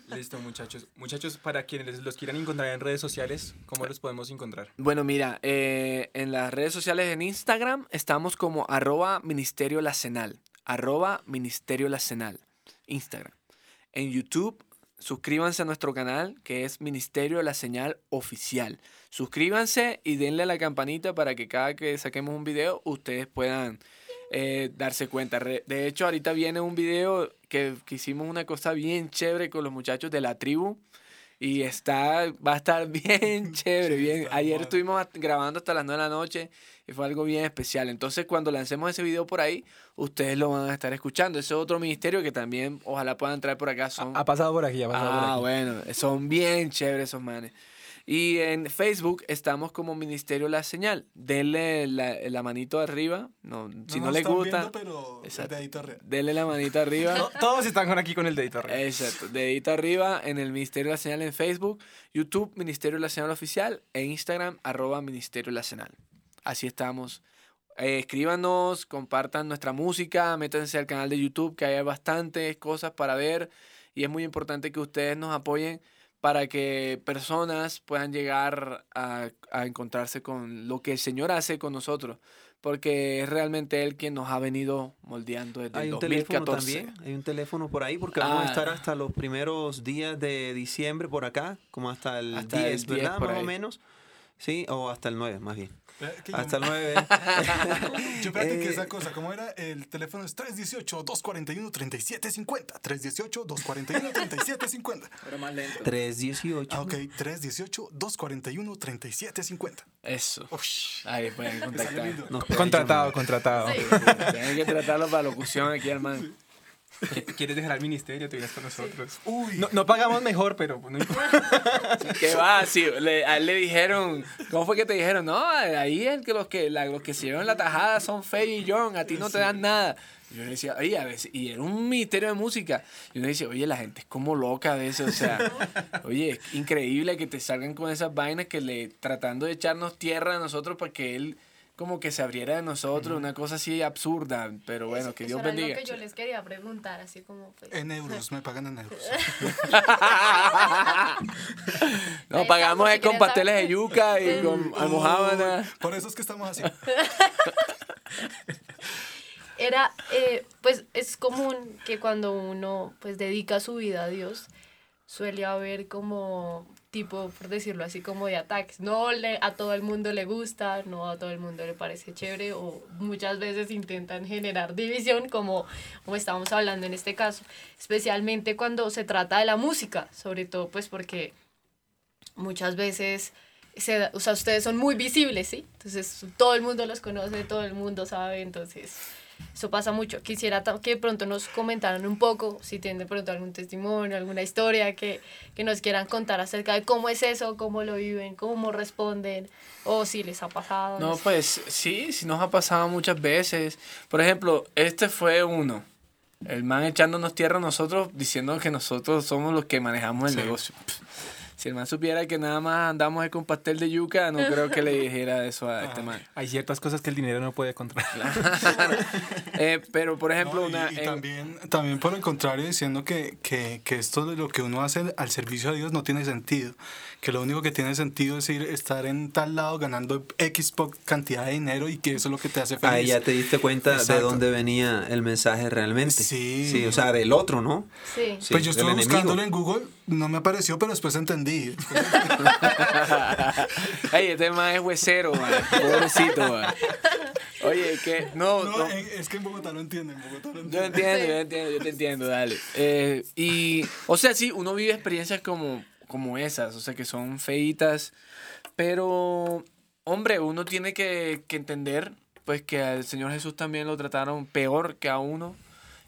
Listo, muchachos. Muchachos, para quienes los quieran encontrar en redes sociales, ¿cómo los podemos encontrar? Bueno, mira, eh, en las redes sociales en Instagram estamos como arroba ministerio la Cenal, arroba ministerio la Cenal, Instagram. En YouTube, suscríbanse a nuestro canal que es Ministerio la Señal Oficial. Suscríbanse y denle a la campanita para que cada que saquemos un video ustedes puedan eh, darse cuenta. De hecho, ahorita viene un video que, que hicimos una cosa bien chévere con los muchachos de la tribu. Y está, va a estar *laughs* bien chévere. Bien. Ayer estuvimos grabando hasta las 9 de la noche y fue algo bien especial. Entonces, cuando lancemos ese video por ahí, ustedes lo van a estar escuchando. Ese es otro ministerio que también ojalá puedan traer por acá. Son, Ha pasado por aquí, ha pasado por Ah, aquí. bueno, son bien chéveres esos manes. Y en Facebook estamos como Ministerio La Señal. Denle la, la manito arriba. No, si no, nos le están gusta, viendo, pero el Exacto. dedito arriba. denle la manito arriba. To- Todos están con aquí con el dedito arriba. Exacto. Dedito arriba en el Ministerio La Señal en Facebook, YouTube, Ministerio La Señal Oficial, e Instagram, arroba Ministerio La Señal. Así estamos. Eh, escríbanos, compartan nuestra música, métanse al canal de YouTube, que hay bastantes cosas para ver. Y es muy importante que ustedes nos apoyen para que personas puedan llegar a, a encontrarse con lo que el Señor hace con nosotros. Porque es realmente Él quien nos ha venido moldeando desde Hay el un teléfono 2014. también, hay un teléfono por ahí porque vamos a Ah. estar hasta los primeros días de diciembre por acá, como hasta el Hasta 10, el 10 ¿verdad? Más o menos. Sí, o hasta el 9, más bien. Eh, que Hasta el 9. *laughs* Yo Eh, esa cosa. ¿Cómo era? El teléfono es 318-241-3750. 318-241-3750. Pero más lento. 318. Ah, ok. 318-241-3750. Eso. Ahí pueden contactar. pueden Contratado, contratado. Tienen que tratarlo para locución aquí, hermano. *laughs* ¿Quieres dejar el ministerio? Te vienes con nosotros. Uy. No, no pagamos mejor, pero no importa. *laughs* ¿Qué va? Sí, le, a él le dijeron, ¿cómo fue que te dijeron? No, ahí es que los que, la- los que se llevan la tajada son Faye y John, a ti no te dan nada. Y Yo le decía, oye, a veces, y era un ministerio de música. Y uno decía, oye, la gente es como loca a veces, o sea, *laughs* oye, es increíble que te salgan con esas vainas que le, tratando de echarnos tierra a nosotros para que él como que se abriera de nosotros, una cosa así absurda, pero bueno, Eso- que eso Dios era bendiga. lo que yo les quería preguntar, así como pues. En euros, me pagan en euros. *laughs* No, Ahí pagamos con pasteles de yuca y con almohábana. Uy, Por eso es que estamos así. *laughs* Era, eh, pues es común que cuando uno pues dedica su vida a Dios, suele haber como tipo, por decirlo así, como de ataques. No le, a todo el mundo le gusta, no a todo el mundo le parece chévere o muchas veces intentan generar división como, como estábamos hablando en este caso, especialmente cuando se trata de la música, sobre todo pues porque muchas veces, se, o sea, ustedes son muy visibles, ¿sí? Entonces todo el mundo los conoce, todo el mundo sabe, entonces eso pasa mucho. Quisiera que de pronto nos comentaran un poco, si tienen de pronto algún testimonio, alguna historia que, que nos quieran contar acerca de cómo es eso, cómo lo viven, cómo responden, o si les ha pasado. No, sé. pues sí, sí nos ha pasado muchas veces. Por ejemplo, este fue uno. El man echándonos tierra a nosotros diciendo que nosotros somos los que manejamos el negocio. Pff, Si el man supiera que nada más andamos con pastel de yuca, no creo que le *laughs* dijera eso a este man. Hay ciertas cosas que el dinero no puede controlar. *laughs* Eh, pero, por ejemplo, No, y, una... y en- también, también por el contrario, diciendo que, que, que esto de lo que uno hace al servicio de Dios no tiene sentido. Que lo único que tiene sentido es ir, estar en tal lado ganando X cantidad de dinero y que eso es lo que te hace feliz. Ahí ya te diste cuenta de dónde venía el mensaje realmente. Sí. Sí, o sea, del otro, ¿no? Sí. Sí, pues yo del estuve enemigo. buscándolo en Google, no me apareció, pero después entendí. *laughs* Ey, este man es huesero, man. Pobrecito, man. Oye, que... No, No, no. eh, es que en Bogotá lo entienden, en Bogotá lo Yo entiendo, yo entiendo, yo te entiendo, dale. Eh, y, o sea, sí, uno vive experiencias como, como esas, o sea, que son feitas, pero, hombre, uno tiene que, que entender, pues, que al Señor Jesús también lo trataron peor que a uno,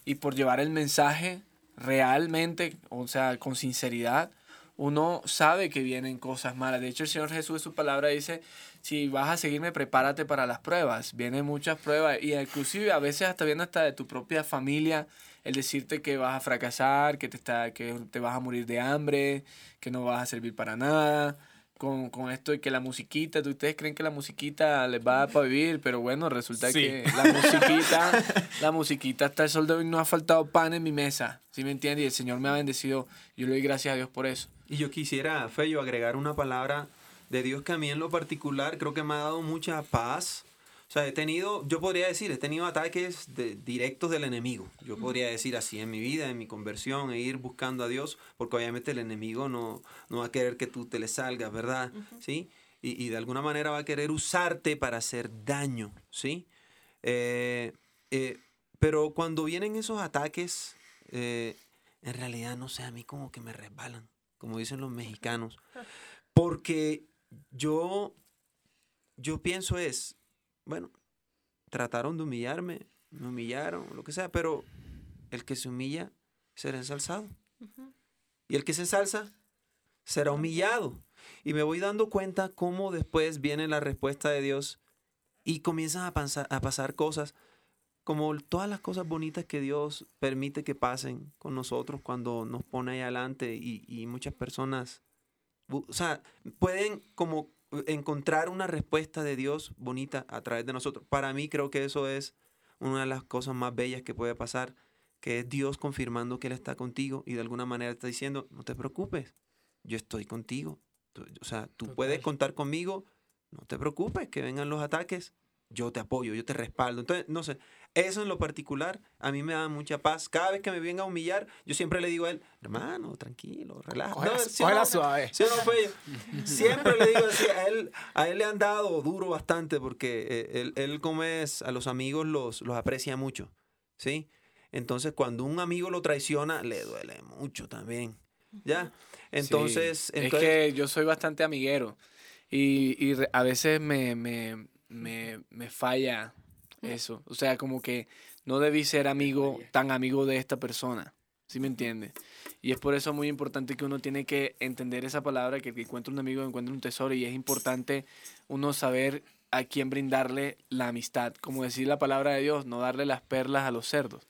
y por llevar el mensaje realmente, o sea, con sinceridad, uno sabe que vienen cosas malas. De hecho, el Señor Jesús en su palabra dice, si vas a seguirme, prepárate para las pruebas. Vienen muchas pruebas y inclusive a veces hasta viene hasta de tu propia familia el decirte que vas a fracasar, que te, está, que te vas a morir de hambre, que no vas a servir para nada. Con, con esto de que la musiquita, ¿tú- ustedes creen que la musiquita les va a dar para vivir, pero bueno, resulta Sí. que la musiquita, la musiquita hasta el sol de hoy no ha faltado pan en mi mesa, ¿sí me entiendes? Y el Señor me ha bendecido, yo le doy gracias a Dios por eso. Y yo quisiera, Feyo, agregar una palabra de Dios que a mí en lo particular creo que me ha dado mucha paz. O sea, he tenido, yo podría decir, he tenido ataques de- directos del enemigo. Yo podría decir así en mi vida, en mi conversión, e ir buscando a Dios, porque obviamente el enemigo no, no va a querer que tú te le salgas, ¿verdad? ¿Sí? Y, y de alguna manera va a querer usarte para hacer daño, ¿sí? Eh, eh, pero cuando vienen esos ataques, eh, en realidad, no sé, a mí como que me resbalan, como dicen los mexicanos. *laughs* Porque yo, yo pienso es, bueno, trataron de humillarme, me humillaron, lo que sea, pero el que se humilla será ensalzado. Y el que se ensalza será humillado. Y me voy dando cuenta cómo después viene la respuesta de Dios y comienzan a, pasar, a pasar cosas como todas las cosas bonitas que Dios permite que pasen con nosotros cuando nos pone ahí adelante y, y muchas personas, o sea, pueden como encontrar una respuesta de Dios bonita a través de nosotros. Para mí creo que eso es una de las cosas más bellas que puede pasar, que es Dios confirmando que Él está contigo y de alguna manera está diciendo, no te preocupes, yo estoy contigo. O sea, tú puedes contar conmigo, no te preocupes, que vengan los ataques, yo te apoyo, yo te respaldo. Entonces, no sé, eso en lo particular a mí me da mucha paz. Cada vez que me venga a humillar, yo siempre le digo a él, hermano, tranquilo, relájate. No, suave. *laughs* Siempre le digo así, a él, a él le han dado duro bastante porque eh, él, él como es, a los amigos los, los aprecia mucho, ¿sí? Entonces, cuando un amigo lo traiciona, le duele mucho también, ¿ya? Entonces, es que yo soy bastante amiguero y, y a veces me, me, me, me falla eso. O sea, como que no debí ser amigo, tan amigo de esta persona. ¿Sí me entiendes? Y es por eso muy importante que uno tiene que entender esa palabra, que el que encuentra un amigo encuentra un tesoro. Y es importante uno saber a quién brindarle la amistad. Como decir la palabra de Dios, no darle las perlas a los cerdos.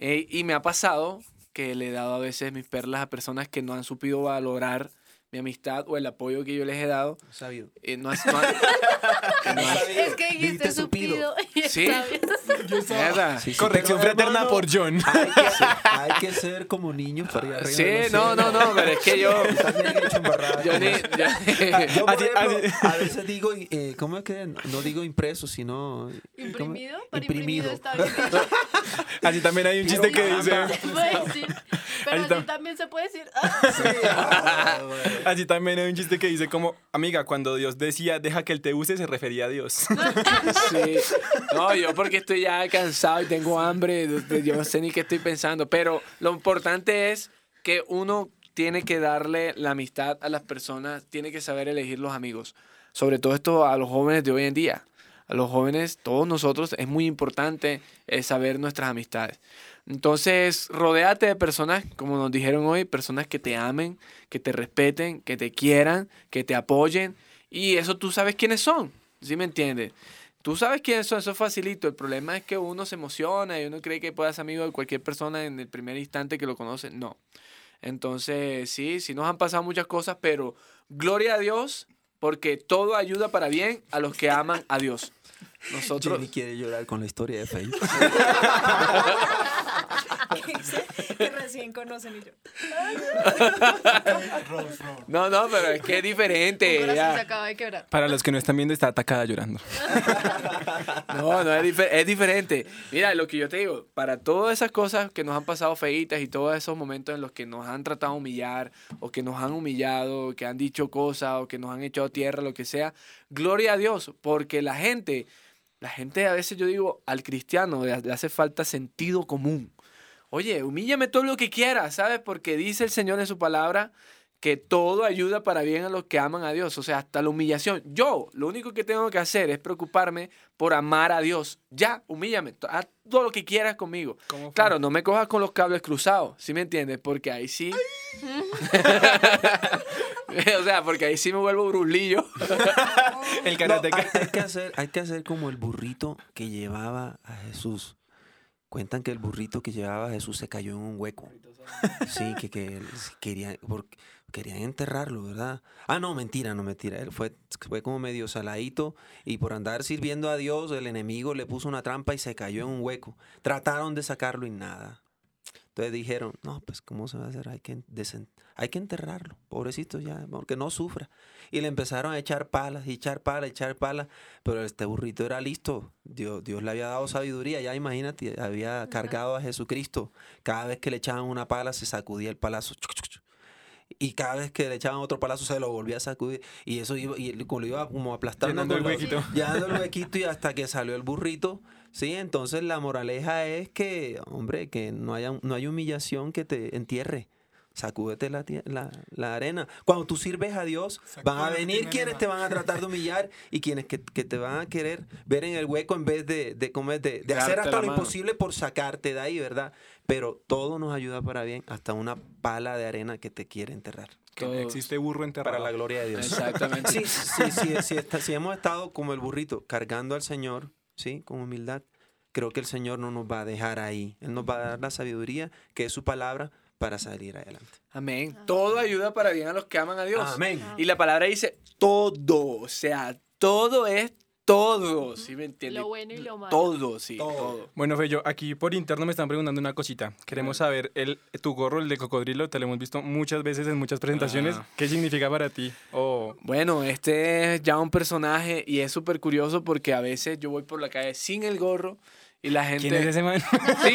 Eh, y me ha pasado que le he dado a veces mis perlas a personas que no han supido valorar mi amistad o el apoyo que yo les he dado. Sabido. Eh, no, es, *laughs* es que dijiste supido. *laughs* Sí. sí, Corrección fraterna por John. Hay que, *laughs* ser, hay que, ser, como niños para ir arriba. Sí, no, no, no, pero es que yo. yo, ni, yo, por ejemplo, a veces digo, eh, ¿cómo es que? No digo impreso, sino. ¿Imprimido? Para imprimido. Está bien así también hay un chiste que dice. Pero así, también se puede decir. Ah. Así también hay un chiste que dice como, amiga, cuando Dios decía, deja que Él te use, se refería a Dios. Sí. No, yo porque estoy ya cansado y tengo hambre, yo no sé ni qué estoy pensando, pero lo importante es que uno tiene que darle la amistad a las personas, tiene que saber elegir los amigos, sobre todo esto a los jóvenes de hoy en día. A los jóvenes, todos nosotros, es muy importante eh, saber nuestras amistades. Entonces, rodéate de personas, como nos dijeron hoy, personas que te amen, que te respeten, que te quieran, que te apoyen. Y eso tú sabes quiénes son, ¿sí me entiendes? Tú sabes quiénes son, eso es facilito. El problema es que uno se emociona y uno cree que puede ser amigo de cualquier persona en el primer instante que lo conoce. No. Entonces, sí, sí nos han pasado muchas cosas, pero gloria a Dios porque todo ayuda para bien a los que aman a Dios. Nosotros... Jenny quiere llorar con la historia de Facebook. *laughs* *laughs* que recién conocen y yo. *laughs* no, no, pero es que es diferente. Se acaba de quebrar. Para los que no están viendo, está atacada llorando. *laughs* no, no, es, es, diferente. Mira, lo que yo te digo, para todas esas cosas que nos han pasado feitas y todos esos momentos en los que nos han tratado de humillar, o que nos han humillado, o que han dicho cosas, o que nos han echado tierra, lo que sea, gloria a Dios, porque la gente la gente a veces yo digo, al cristiano le hace falta sentido común. Oye, humíllame todo lo que quieras, ¿sabes? Porque dice el Señor en su palabra que todo ayuda para bien a los que aman a Dios, o sea, hasta la humillación. Yo lo único que tengo que hacer es preocuparme por amar a Dios. Ya, humíllame, haz todo lo que quieras conmigo. Claro, no me cojas con los cables cruzados, ¿sí me entiendes? Porque ahí sí... *laughs* o sea, porque ahí sí me vuelvo brulillo. *laughs* el hay, que hacer, hay que hacer como el burrito que llevaba a Jesús. Cuentan que el burrito que llevaba Jesús se cayó en un hueco. Sí, que, que querían, querían enterrarlo, ¿verdad? Ah, no, mentira, no, mentira. Él fue, fue como medio saladito y por andar sirviendo a Dios, el enemigo le puso una trampa y se cayó en un hueco. Trataron de sacarlo y nada. Entonces dijeron, no, pues ¿cómo se va a hacer? Hay que, hay que enterrarlo, pobrecito ya, porque no sufra. Y le empezaron a echar palas, y echar palas, echar palas, pero este burrito era listo. Dios, Dios le había dado sabiduría, ya imagínate, había cargado a Jesucristo. Cada vez que le echaban una pala, se sacudía el palazo. Y cada vez que le echaban otro palazo, se lo volvía a sacudir. Y eso iba, y lo iba como aplastando. el huequito. Llenando el huequito y hasta que salió el burrito Sí, entonces la moraleja es que, hombre, que no haya, no hay humillación que te entierre. Sacúdete la, la, la, arena. Cuando tú sirves a Dios, van a venir quienes te van a tratar de humillar y quienes que, que, te van a querer ver en el hueco en vez de, de, comer, de, de hacer hasta lo imposible por sacarte de ahí, ¿verdad? Pero todo nos ayuda para bien, hasta una pala de arena que te quiere enterrar. Que existe burro enterrado. Para la gloria de Dios. Exactamente. *laughs* Sí, sí, sí, sí, está- si hemos estado como el burrito cargando al Señor, ¿sí? Con humildad, creo que el Señor no nos va a dejar ahí. Él nos va a dar la sabiduría, que es su palabra, para salir adelante. Amén. Todo ayuda para bien a los que aman a Dios. Amén. Y la palabra dice todo, o sea, todo es todo, ¿sí me entiendes? Lo bueno y lo malo. Todo, sí, todo. Bueno, Fello, aquí por interno me están preguntando una cosita. Queremos saber, el, tu gorro, el de cocodrilo, te lo hemos visto muchas veces en muchas presentaciones. Ah. ¿Qué significa para ti? O Bueno, este es ya un personaje y es súper curioso porque a veces yo voy por la calle sin el gorro y la gente... ¿Quién es ese man? *laughs* Sí,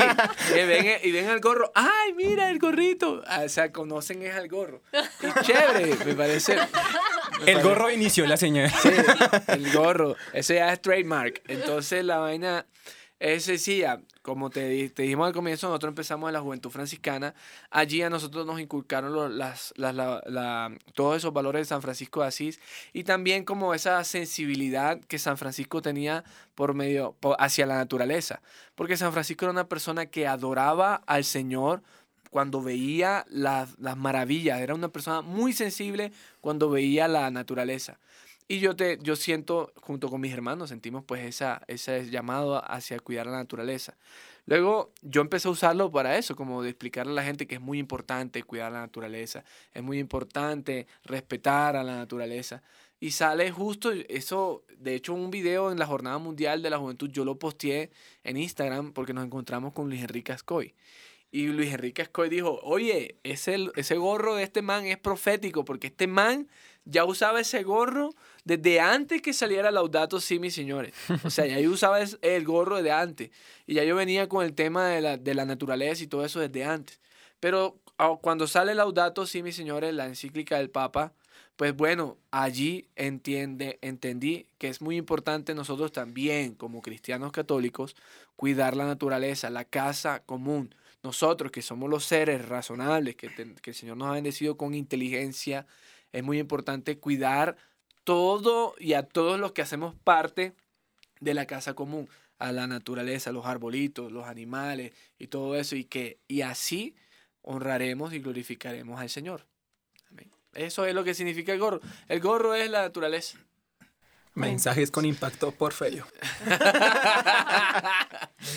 y *laughs* ven, y ven al gorro, ¡ay, mira el gorrito! Ah, O sea, conocen es al gorro. Y chévere, me parece. *laughs* el gorro inició la señal. Sí, el gorro. Ese ya es trademark. Entonces la vaina es sencilla. Como te, di- te dijimos al comienzo, nosotros empezamos en la Juventud Franciscana. Allí a nosotros nos inculcaron las, las- la- la- todos esos valores de San Francisco de Asís y también como esa sensibilidad que San Francisco tenía por medio hacia la naturaleza. Porque San Francisco era una persona que adoraba al Señor cuando veía las, las maravillas. Era una persona muy sensible cuando veía la naturaleza. Y yo, te, yo siento, junto con mis hermanos, sentimos pues esa, ese llamado hacia cuidar la naturaleza. Luego yo empecé a usarlo para eso, como de explicarle a la gente que es muy importante cuidar la naturaleza, es muy importante respetar a la naturaleza. Y sale justo eso, de hecho un video en la Jornada Mundial de la Juventud, yo lo posteé en Instagram porque nos encontramos con Luis Enrique Ascoy. Y Luis Enrique Ascoy dijo, oye, ese, ese gorro de este man es profético porque este man ya usaba ese gorro desde antes que saliera Laudato Si, mis señores. O sea, ya yo usaba el gorro desde antes. Y ya yo venía con el tema de la, de la naturaleza y todo eso desde antes. Pero ah, cuando sale Laudato Si, mis señores, la encíclica del Papa, pues bueno, allí entiende, entendí que es muy importante nosotros también, como cristianos católicos, cuidar la naturaleza, la casa común. Nosotros que somos los seres razonables, que, el Señor nos ha bendecido con inteligencia, es muy importante cuidar todo y a todos los que hacemos parte de la casa común, a la naturaleza, los arbolitos, los animales y todo eso, y que y así honraremos y glorificaremos al Señor. Eso es lo que significa el gorro. El gorro es la naturaleza. Mensajes con impacto por Fello. *laughs* Hay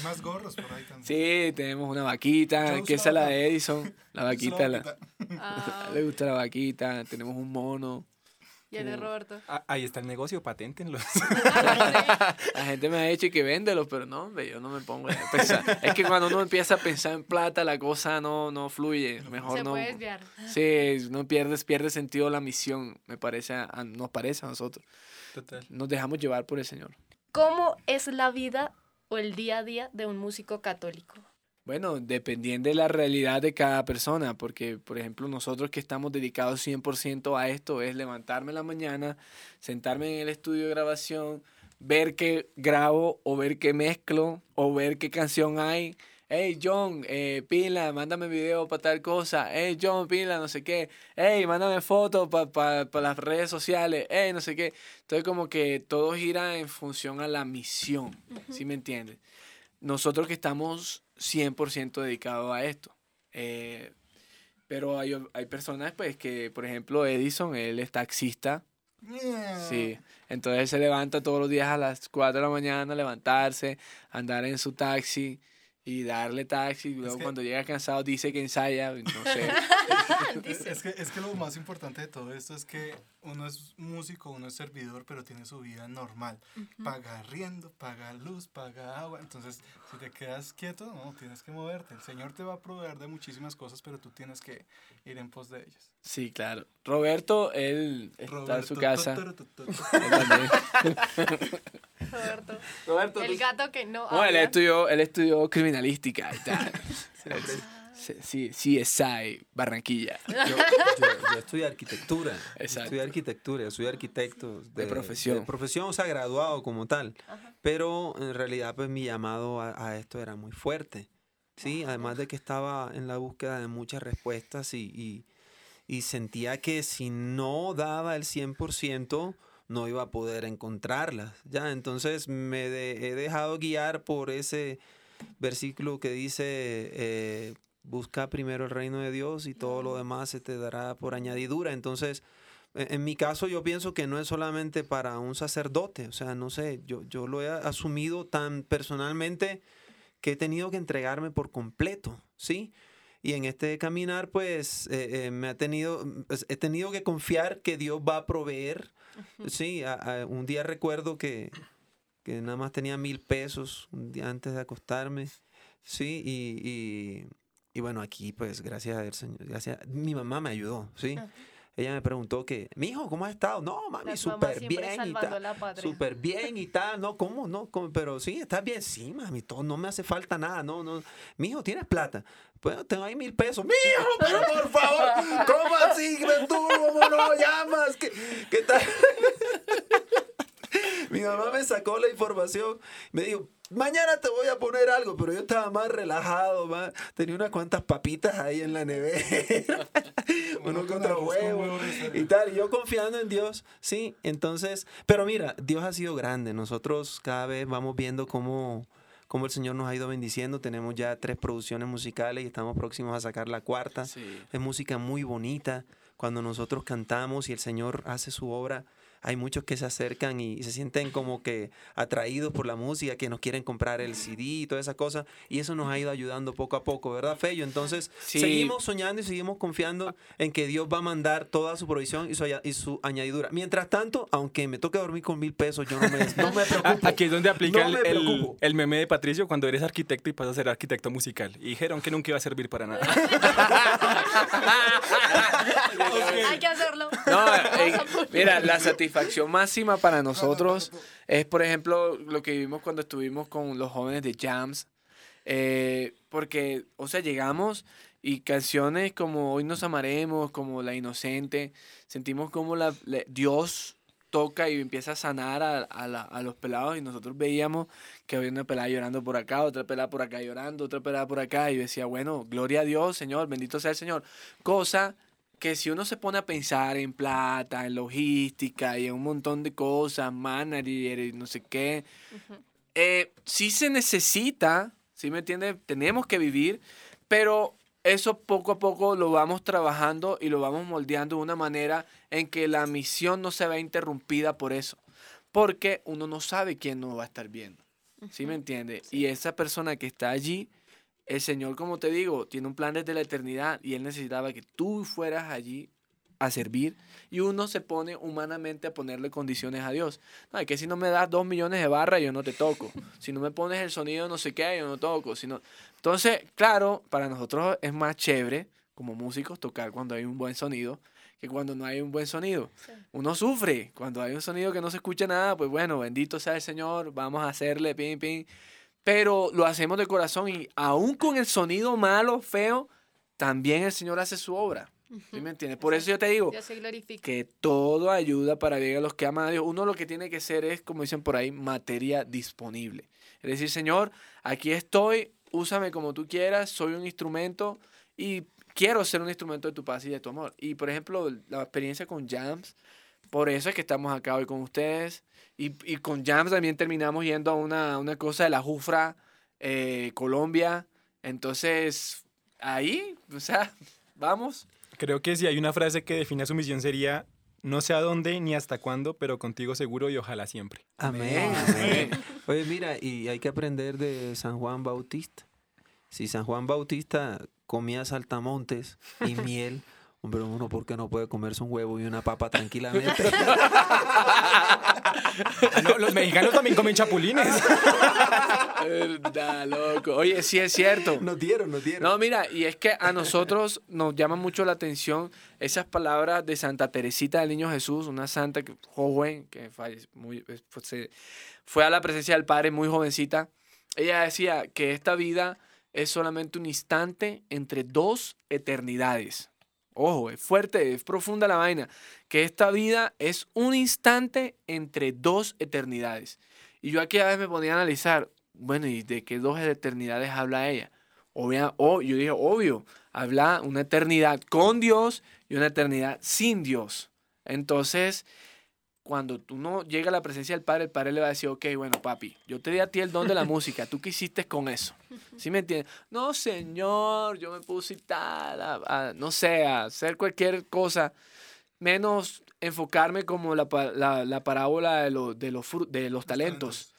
más gorros por ahí también. Sí, tenemos una vaquita, que esa es la de Edison. La vaquita, la- *laughs* le gusta la vaquita, tenemos un mono. ¿Y el de Roberto? Ah, ahí está el negocio, paténtenlo. *laughs* La gente me ha dicho que véndelos, pero no, hombre, yo no me pongo a pensar. Es que cuando uno empieza a pensar en plata, la cosa no, no fluye. Mejor Se no. puede desviar. Sí, no pierdes, pierde sentido la misión, me parece, a- a- nos parece a nosotros. Total. Nos dejamos llevar por el Señor. ¿Cómo es la vida o el día a día de un músico católico? Bueno, dependiendo de la realidad de cada persona, porque, por ejemplo, nosotros que estamos dedicados 100% a esto, es levantarme en la mañana, sentarme en el estudio de grabación, ver qué grabo o ver qué mezclo o ver qué canción hay. Hey, John, eh, pila, mándame video para tal cosa. Hey, John, pila, no sé qué. Hey, mándame fotos para las redes sociales. Hey, no sé qué. Entonces, como que todo gira en función a la misión. ¿Sí me entiendes? nosotros que estamos 100% dedicados a esto. Eh, pero hay, hay personas, pues, que, por ejemplo, Edison, él es taxista. Sí. Entonces él se levanta todos los días a las 4 de la mañana, levantarse, andar en su taxi y darle taxi. Luego que- cuando llega cansado dice que ensaya, no sé. *laughs* *laughs* Es que, es que lo más importante de todo esto es que uno es músico, uno es servidor, pero tiene su vida normal. Paga riendo, paga luz, paga agua. Entonces, si te quedas quieto, no, tienes que moverte. El Señor te va a proveer de muchísimas cosas, pero tú tienes que ir en pos de ellas. Sí, claro. Roberto, él está en su casa. tu, tu, tu. Él. Roberto. Roberto, El gato que no No, él habla. estudió, él estudió criminalística y tal. *laughs* Sí, sí, CSI, Barranquilla. *laughs* Yo, yo- yo estudié arquitectura. Exacto. Estudié arquitectura, yo soy arquitecto. De profesión. De profesión, o sea, graduado como tal. Pero en realidad, pues mi llamado a, a esto era muy fuerte. Sí, además de que estaba en la búsqueda de muchas respuestas y, y- y sentía que si no daba el 100%, no iba a poder encontrarlas. Ya, entonces me de- he dejado guiar por ese versículo que dice, eh, busca primero el reino de Dios y todo lo demás se te dará por añadidura. Entonces, e, en mi caso yo pienso que no es solamente para un sacerdote, o sea, no sé, yo, yo lo he asumido tan personalmente que he tenido que entregarme por completo, ¿sí? Y en este caminar, pues, eh, eh, me ha tenido, pues, he tenido que confiar que Dios va a proveer, ¿sí? un día recuerdo que, que nada más tenía mil pesos un día antes de acostarme, ¿sí? Y, y, bueno, aquí, pues, gracias al Señor, gracias, mi mamá me ayudó, ¿sí? ella me preguntó que, mi hijo, ¿cómo has estado? No, mami, súper bien y tal. Súper bien y tal. No, ¿cómo? No, pero sí, estás bien. Sí, mami, todo, no me hace falta nada. No, no. Mi hijo, ¿tienes plata? Pues tengo ahí mil pesos. Mi hijo, pero por favor, ¿cómo así? ¿Tú cómo no llamas? ¿Qué, qué tal? Mi mamá me sacó la información. Me dijo, mañana te voy a poner algo, pero yo estaba más relajado, más, tenía unas cuantas papitas ahí en la nevera, *laughs* uno contra huevo y tal, y yo confiando en Dios, sí, entonces, pero mira, Dios ha sido grande, nosotros cada vez vamos viendo cómo, cómo el Señor nos ha ido bendiciendo, tenemos ya tres producciones musicales y estamos próximos a sacar la cuarta, es música muy bonita, cuando nosotros cantamos y el Señor hace su obra, hay muchos que se acercan y, se sienten como que atraídos por la música, que nos quieren comprar el CD y toda esa cosa. Y eso nos ha ido ayudando poco a poco, ¿verdad, Fello? Entonces, seguimos soñando y seguimos confiando en que Dios va a mandar toda su provisión y su, y su añadidura. Mientras tanto, aunque me toque dormir con mil pesos, yo no me, no me *laughs* preocupo. Aquí es donde aplica el, el, meme de Patricio cuando eres arquitecto y pasas a ser arquitecto musical. Y dijeron que nunca iba a servir para nada. *laughs* *laughs* Hay que hacerlo. No, eh, mira, la satisfacción satisfacción máxima para nosotros es, por ejemplo, lo que vivimos cuando estuvimos con los jóvenes de Jams. Eh, porque, o sea, llegamos y canciones como Hoy nos amaremos, como La Inocente, sentimos como la, Dios toca y empieza a sanar a, a, los pelados y nosotros veíamos que había una pelada llorando por acá, otra pelada por acá llorando, otra pelada por acá y decía, bueno, gloria a Dios, Señor, bendito sea el Señor. Cosa que si uno se pone a pensar en plata, en logística y en un montón de cosas, manager y no sé qué, eh, sí se necesita, ¿sí me entiende? Tenemos que vivir, pero eso poco a poco lo vamos trabajando y lo vamos moldeando de una manera en que la misión no se vea interrumpida por eso, porque uno no sabe quién nos va a estar viendo, ¿sí me entiende? Y esa persona que está allí el Señor, como te digo, tiene un plan desde la eternidad y Él necesitaba que tú fueras allí a servir y uno se pone humanamente a ponerle condiciones a Dios. No, es que si no me das dos millones de barras, yo no te toco. Si no me pones el sonido no sé qué, yo no toco. Si Entonces, claro, para nosotros es más chévere como músicos tocar cuando hay un buen sonido que cuando no hay un buen sonido. Uno sufre. Cuando hay un sonido que no se escucha nada, pues bueno, bendito sea el Señor, vamos a hacerle pim, pim pero lo hacemos de corazón y aún con el sonido malo, feo, también el Señor hace su obra. ¿Sí me entiendes? Por eso yo te digo que todo ayuda para llegar a los que aman a Dios. Uno lo que tiene que ser es, como dicen por ahí, materia disponible. Es decir, Señor, aquí estoy, úsame como tú quieras, soy un instrumento y quiero ser un instrumento de tu paz y de tu amor. Y por ejemplo, la experiencia con Jams, por eso es que estamos acá hoy con ustedes. Y, y con Jams también terminamos yendo a una, una cosa de la Jufra, eh, Colombia. Entonces, ahí, o sea, *laughs* vamos. Creo que si hay una frase que define su misión sería, no sé a dónde ni hasta cuándo, pero contigo seguro y ojalá siempre. Amén. *laughs* Oye, mira, y hay que aprender de San Juan Bautista. Si San Juan Bautista comía saltamontes y miel, *laughs* Hombre, uno, ¿por qué no puede comerse un huevo y una papa tranquilamente? los mexicanos también comen chapulines. Verdad, loco. Oye, sí es cierto. Nos dieron, nos dieron. No, mira, y es que a nosotros nos llama mucho la atención esas palabras de Santa Teresita del Niño Jesús, una santa joven que muy, fue a la presencia del Padre muy jovencita. Ella decía que esta vida es solamente un instante entre dos eternidades. Ojo, es fuerte, es profunda la vaina. Que esta vida es un instante entre dos eternidades. Y yo aquí a veces me ponía a analizar, bueno, ¿y de qué dos eternidades habla ella? Obvia, oh, yo dije, obvio, habla una eternidad con Dios y una eternidad sin Dios. Entonces, cuando tú no llega a la presencia del Padre, el Padre le va a decir, ok, bueno, papi, yo te di a ti el don de la *laughs* música, ¿tú qué hiciste con eso? ¿Sí me entiendes? No, señor, yo me puse tal, a- a- no sé, a hacer cualquier cosa, menos enfocarme como la, la, la parábola de, los de, los de los talentos.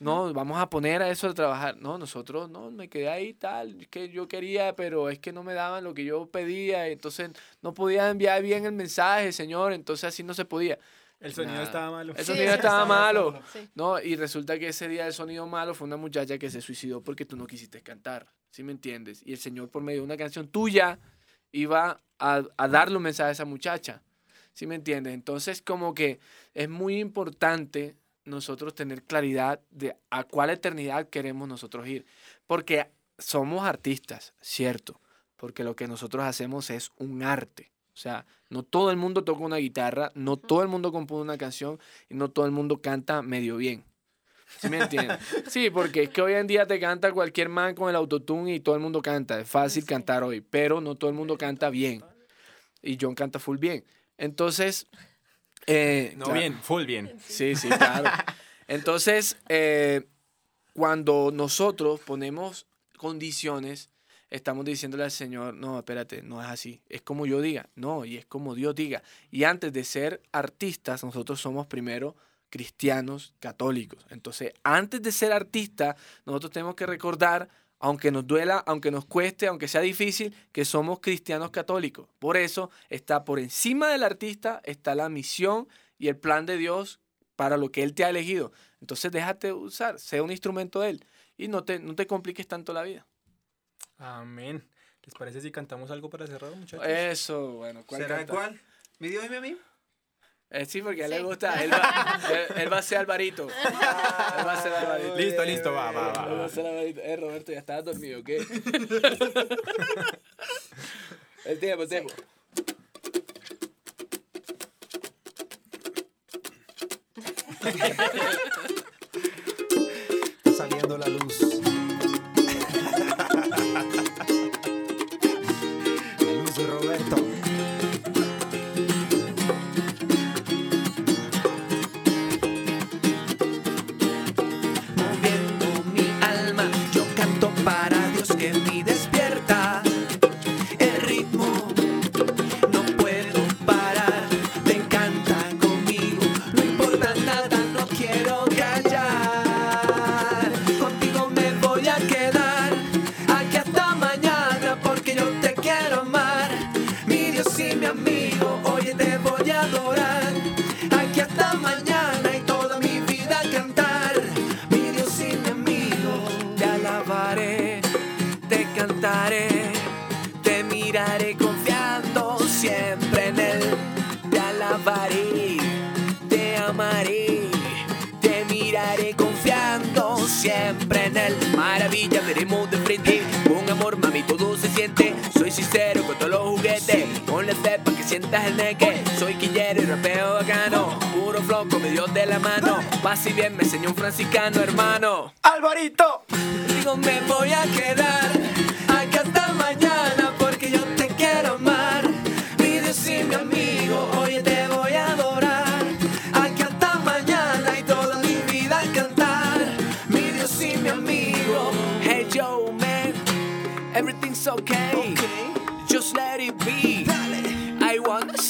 No, vamos a poner a eso a trabajar. No, nosotros, no, me quedé ahí tal, que yo quería, pero es que no me daban lo que yo pedía, entonces no podía enviar bien el mensaje, señor, entonces así no se podía. El sonido Nada. estaba malo. El sonido sí, estaba estaba malo. Sí. No, y resulta que ese día el sonido malo fue una muchacha que se suicidó porque tú no quisiste cantar. ¿Sí me entiendes? Y el Señor, por medio de una canción tuya, iba a, a darle un mensaje a esa muchacha. ¿Sí me entiendes? Entonces, como que es muy importante nosotros tener claridad de a cuál eternidad queremos nosotros ir. Porque somos artistas, cierto. Porque lo que nosotros hacemos es un arte. O sea, no todo el mundo toca una guitarra, no todo el mundo compone una canción y no todo el mundo canta medio bien. ¿Sí me entiendes? *laughs* Sí, porque es que hoy en día te canta cualquier man con el autotune y todo el mundo canta. Es fácil cantar hoy, pero no todo el mundo canta bien. Y John canta full bien. Entonces... eh, No claro. bien, full bien. Sí, sí, claro. Entonces, eh, cuando nosotros ponemos condiciones, estamos diciéndole al Señor, no, espérate, no es así. Es como yo diga, no, y es como Dios diga. Y antes de ser artistas, nosotros somos primero cristianos católicos. Entonces, antes de ser artistas, nosotros tenemos que recordar, aunque nos duela, aunque nos cueste, aunque sea difícil, que somos cristianos católicos. Por eso está por encima del artista, está la misión y el plan de Dios para lo que Él te ha elegido. Entonces déjate usar, sea un instrumento de Él y no te, no te compliques tanto la vida. Amén. ¿Les parece si cantamos algo para cerrar, muchachos? Eso, bueno. ¿cuál ¿Será canta? cuál? ¿Mi Dios y mi amigo? Eh, sí, porque a él Sí. le gusta. Él va, él, él va a ser Alvarito. *laughs* Él va a ser Alvarito. Listo, listo, va, va, va, Él va va. a ser Alvarito. Eh, Roberto, ya estabas dormido, ¿qué? *laughs* el tiempo, el tiempo. Está *laughs* saliendo la luz. Soy quillero y rapeo bacano. Puro flow con mi Dios de la mano. Paz y bien me enseñó un franciscano, hermano. ¡Alvarito! Digo, me voy a quedar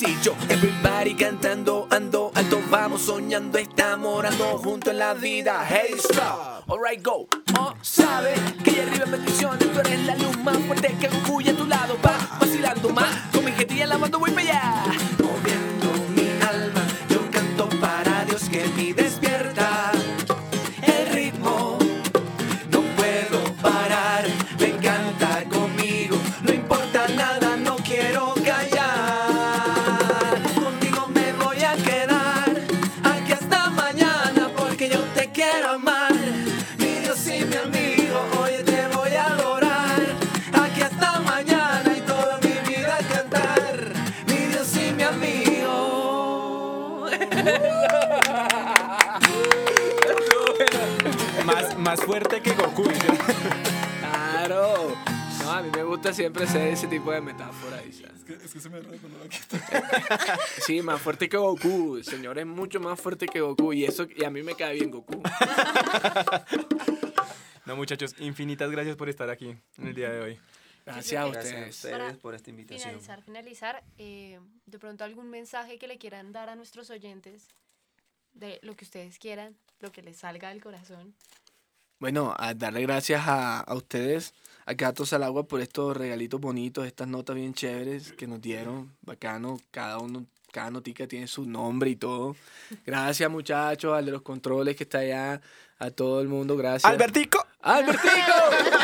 Everybody cantando, ando alto, vamos soñando, estamos orando junto en la vida. Hey, stop. Alright, go. Oh, sabe que allá arriba en bendiciones, tú eres la luz más fuerte que orgullo a tu lado. Va vacilando más, con mi gente la mando voy para allá. más fuerte que Goku. claro. No, a mí me gusta siempre hacer ese tipo de metáforas. Es que, es que se me recoló aquí. *laughs* sí, más fuerte que Goku. Señor, es mucho más fuerte que Goku. Y eso, y a mí me cae bien Goku. *laughs* no, muchachos, infinitas gracias por estar aquí en el día de hoy. Gracias a ustedes, gracias a ustedes por esta invitación. Finalizar, finalizar, eh, de pronto algún mensaje que le quieran dar a nuestros oyentes de lo que ustedes quieran, lo que les salga del corazón. Bueno, a darle gracias a, a ustedes, a Gatos al Agua, por estos regalitos bonitos, estas notas bien chéveres que nos dieron. Bacano, cada uno, cada notica tiene su nombre y todo. Gracias, muchachos, al de los controles que está allá, a todo el mundo, gracias. ¡Albertico! ¡Albertico!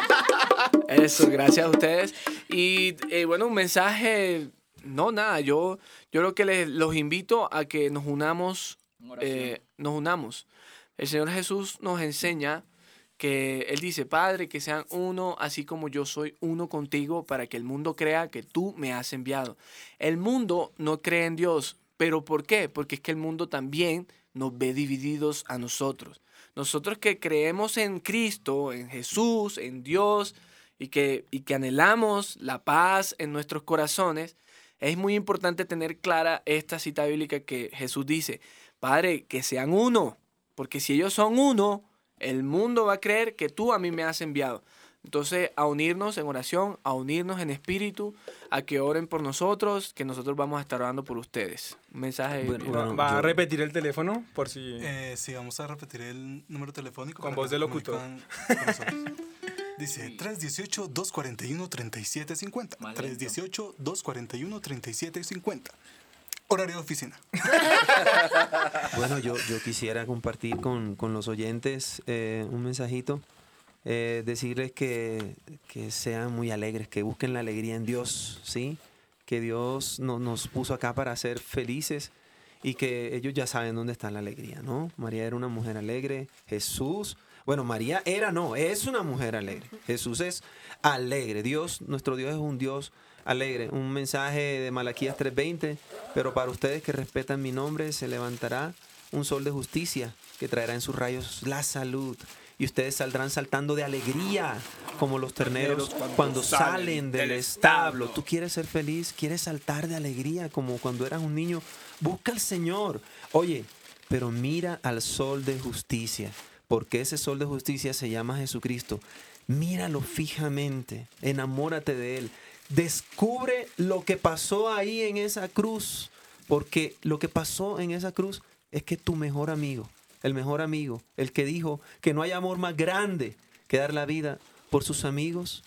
*laughs* Eso, gracias a ustedes. Y eh, bueno, un mensaje, no, nada, yo, yo creo que les, los invito a que nos unamos, eh, nos unamos. El Señor Jesús nos enseña que Él dice, Padre, que sean uno, así como yo soy uno contigo, para que el mundo crea que tú me has enviado. El mundo no cree en Dios, pero ¿por qué? Porque es que el mundo también nos ve divididos a nosotros. Nosotros que creemos en Cristo, en Jesús, en Dios, y que, y que anhelamos la paz en nuestros corazones, es muy importante tener clara esta cita bíblica que Jesús dice, Padre, que sean uno, porque si ellos son uno, el mundo va a creer que tú a mí me has enviado. Entonces, a unirnos en oración, a unirnos en espíritu, a que oren por nosotros, que nosotros vamos a estar orando por ustedes. Un mensaje. Bueno, bueno. ¿Va a repetir el teléfono por si... Eh, sí, vamos a repetir el número telefónico. Con voz de locutor. Dice 318-241-3750. Más lento. 318-241-3750. Horario de oficina. *laughs* Bueno, yo, yo quisiera compartir con, con los oyentes eh, un mensajito, eh, decirles que, que sean muy alegres, que busquen la alegría en Dios, ¿sí? Que Dios no- nos puso acá para ser felices y que ellos ya saben dónde está la alegría, ¿no? María era una mujer alegre, Jesús, bueno, María era, no, es una mujer alegre, Jesús es alegre, Dios, nuestro Dios es un Dios alegre. Un mensaje de Malaquías 3:20, pero para ustedes que respetan mi nombre se levantará un sol de justicia que traerá en sus rayos la salud. Y ustedes saldrán saltando de alegría como los terneros cuando salen del establo. Tú quieres ser feliz, quieres saltar de alegría como cuando eras un niño. Busca al Señor. Oye, pero mira al sol de justicia, porque ese sol de justicia se llama Jesucristo. Míralo fijamente, enamórate de Él. Descubre lo que pasó ahí en esa cruz, porque lo que pasó en esa cruz es que tu mejor amigo, el mejor amigo, el que dijo que no hay amor más grande que dar la vida por sus amigos,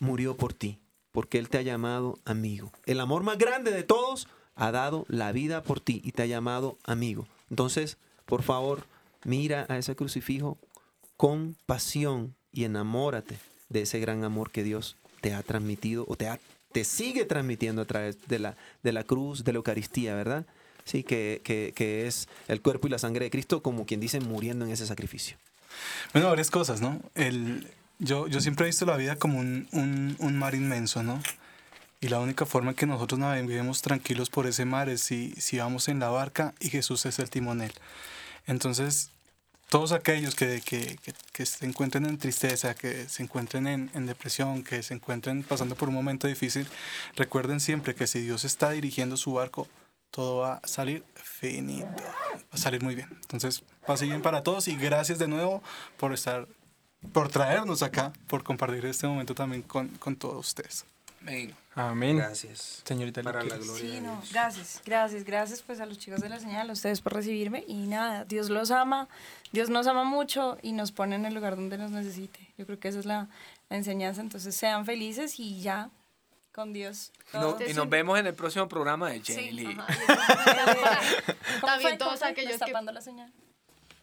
murió por ti, porque Él te ha llamado amigo. El amor más grande de todos ha dado la vida por ti y te ha llamado amigo. Entonces, por favor, mira a ese crucifijo con pasión y enamórate de ese gran amor que Dios te ha transmitido o te, te sigue transmitiendo a través de la, de la cruz, de la Eucaristía, ¿verdad? Sí, que, que- que es el cuerpo y la sangre de Cristo, como quien dice, muriendo en ese sacrificio. Bueno, varias cosas, ¿no? El, yo, yo siempre he visto la vida como un, un- mar inmenso, ¿no? Y la única forma en que nosotros naveguemos tranquilos por ese mar es si, si vamos en la barca y Jesús es el timonel. Entonces, todos aquellos que, que- que- que se encuentren en tristeza, que se encuentren en, en depresión, que se encuentren pasando por un momento difícil, recuerden siempre que si Dios está dirigiendo su barco, todo va a salir finito, va a salir muy bien. Entonces, pase bien para todos y gracias de nuevo por estar, por traernos acá, por compartir este momento también con, con todos ustedes. Amén. Amén. Gracias. Señorita Para la gloria Sí, de no, Dios. gracias, gracias, gracias pues a los chicos de la señal, a ustedes por recibirme y nada, Dios los ama, Dios nos ama mucho y nos pone en el lugar donde nos necesite. Yo creo que esa es la, la enseñanza, entonces sean felices y ya, con Dios. Y, no- y nos vemos en el próximo programa de Sí, Jenny Lee. ajá, y eso es para- *laughs* ¿Cómo También fue? todos ¿Cómo fue? aquellos que- Destapando la señal.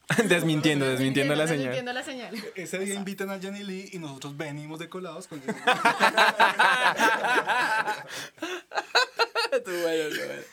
*laughs* desmintiendo, desmintiendo la señal. Desmintiendo la señal. Ese día invitan a Jenny Lee y nosotros venimos de colados con *laughs* Tú bueno, tú bueno.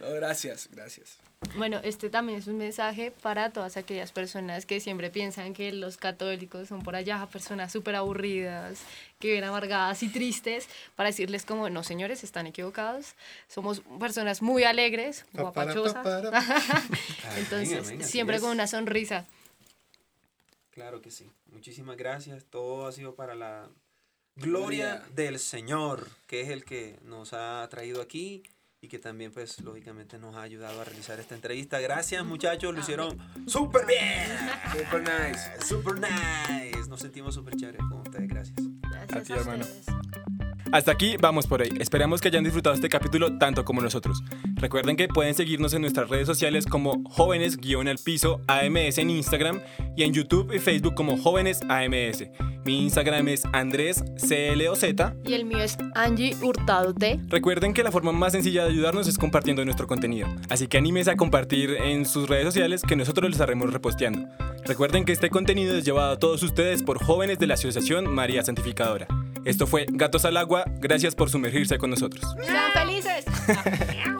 No, gracias, gracias. Bueno, este también es un mensaje para todas aquellas personas que siempre piensan que los católicos son por allá personas súper aburridas, que viven amargadas y tristes, para decirles como, no señores, están equivocados, somos personas muy alegres, guapachosas, *laughs* entonces amén, así siempre con una sonrisa. Claro que sí. Muchísimas gracias. Todo ha sido para la Gloria del Señor, que es el que nos ha traído aquí y que también, pues, lógicamente nos ha ayudado a realizar esta entrevista. Gracias, muchachos, lo hicieron súper bien. Super nice. Super nice. Nos sentimos súper chéveres con ustedes. Gracias. Gracias A ti, a hermano. Hasta aquí vamos por hoy. Esperamos que hayan disfrutado este capítulo tanto como nosotros. Recuerden que pueden seguirnos en nuestras redes sociales como jóvenes al piso AMS en Instagram y en YouTube y Facebook como jóvenes AMS. Mi Instagram es Andrés CLOZ. Y el mío es Angie Hurtado T. Recuerden que la forma más sencilla de ayudarnos es compartiendo nuestro contenido. Así que anímense a compartir en sus redes sociales que nosotros les estaremos reposteando. Recuerden que este contenido es llevado a todos ustedes por jóvenes de la Asociación María Santificadora. Esto fue Gatos al Agua. Gracias por sumergirse con nosotros. ¡Sean felices! *laughs*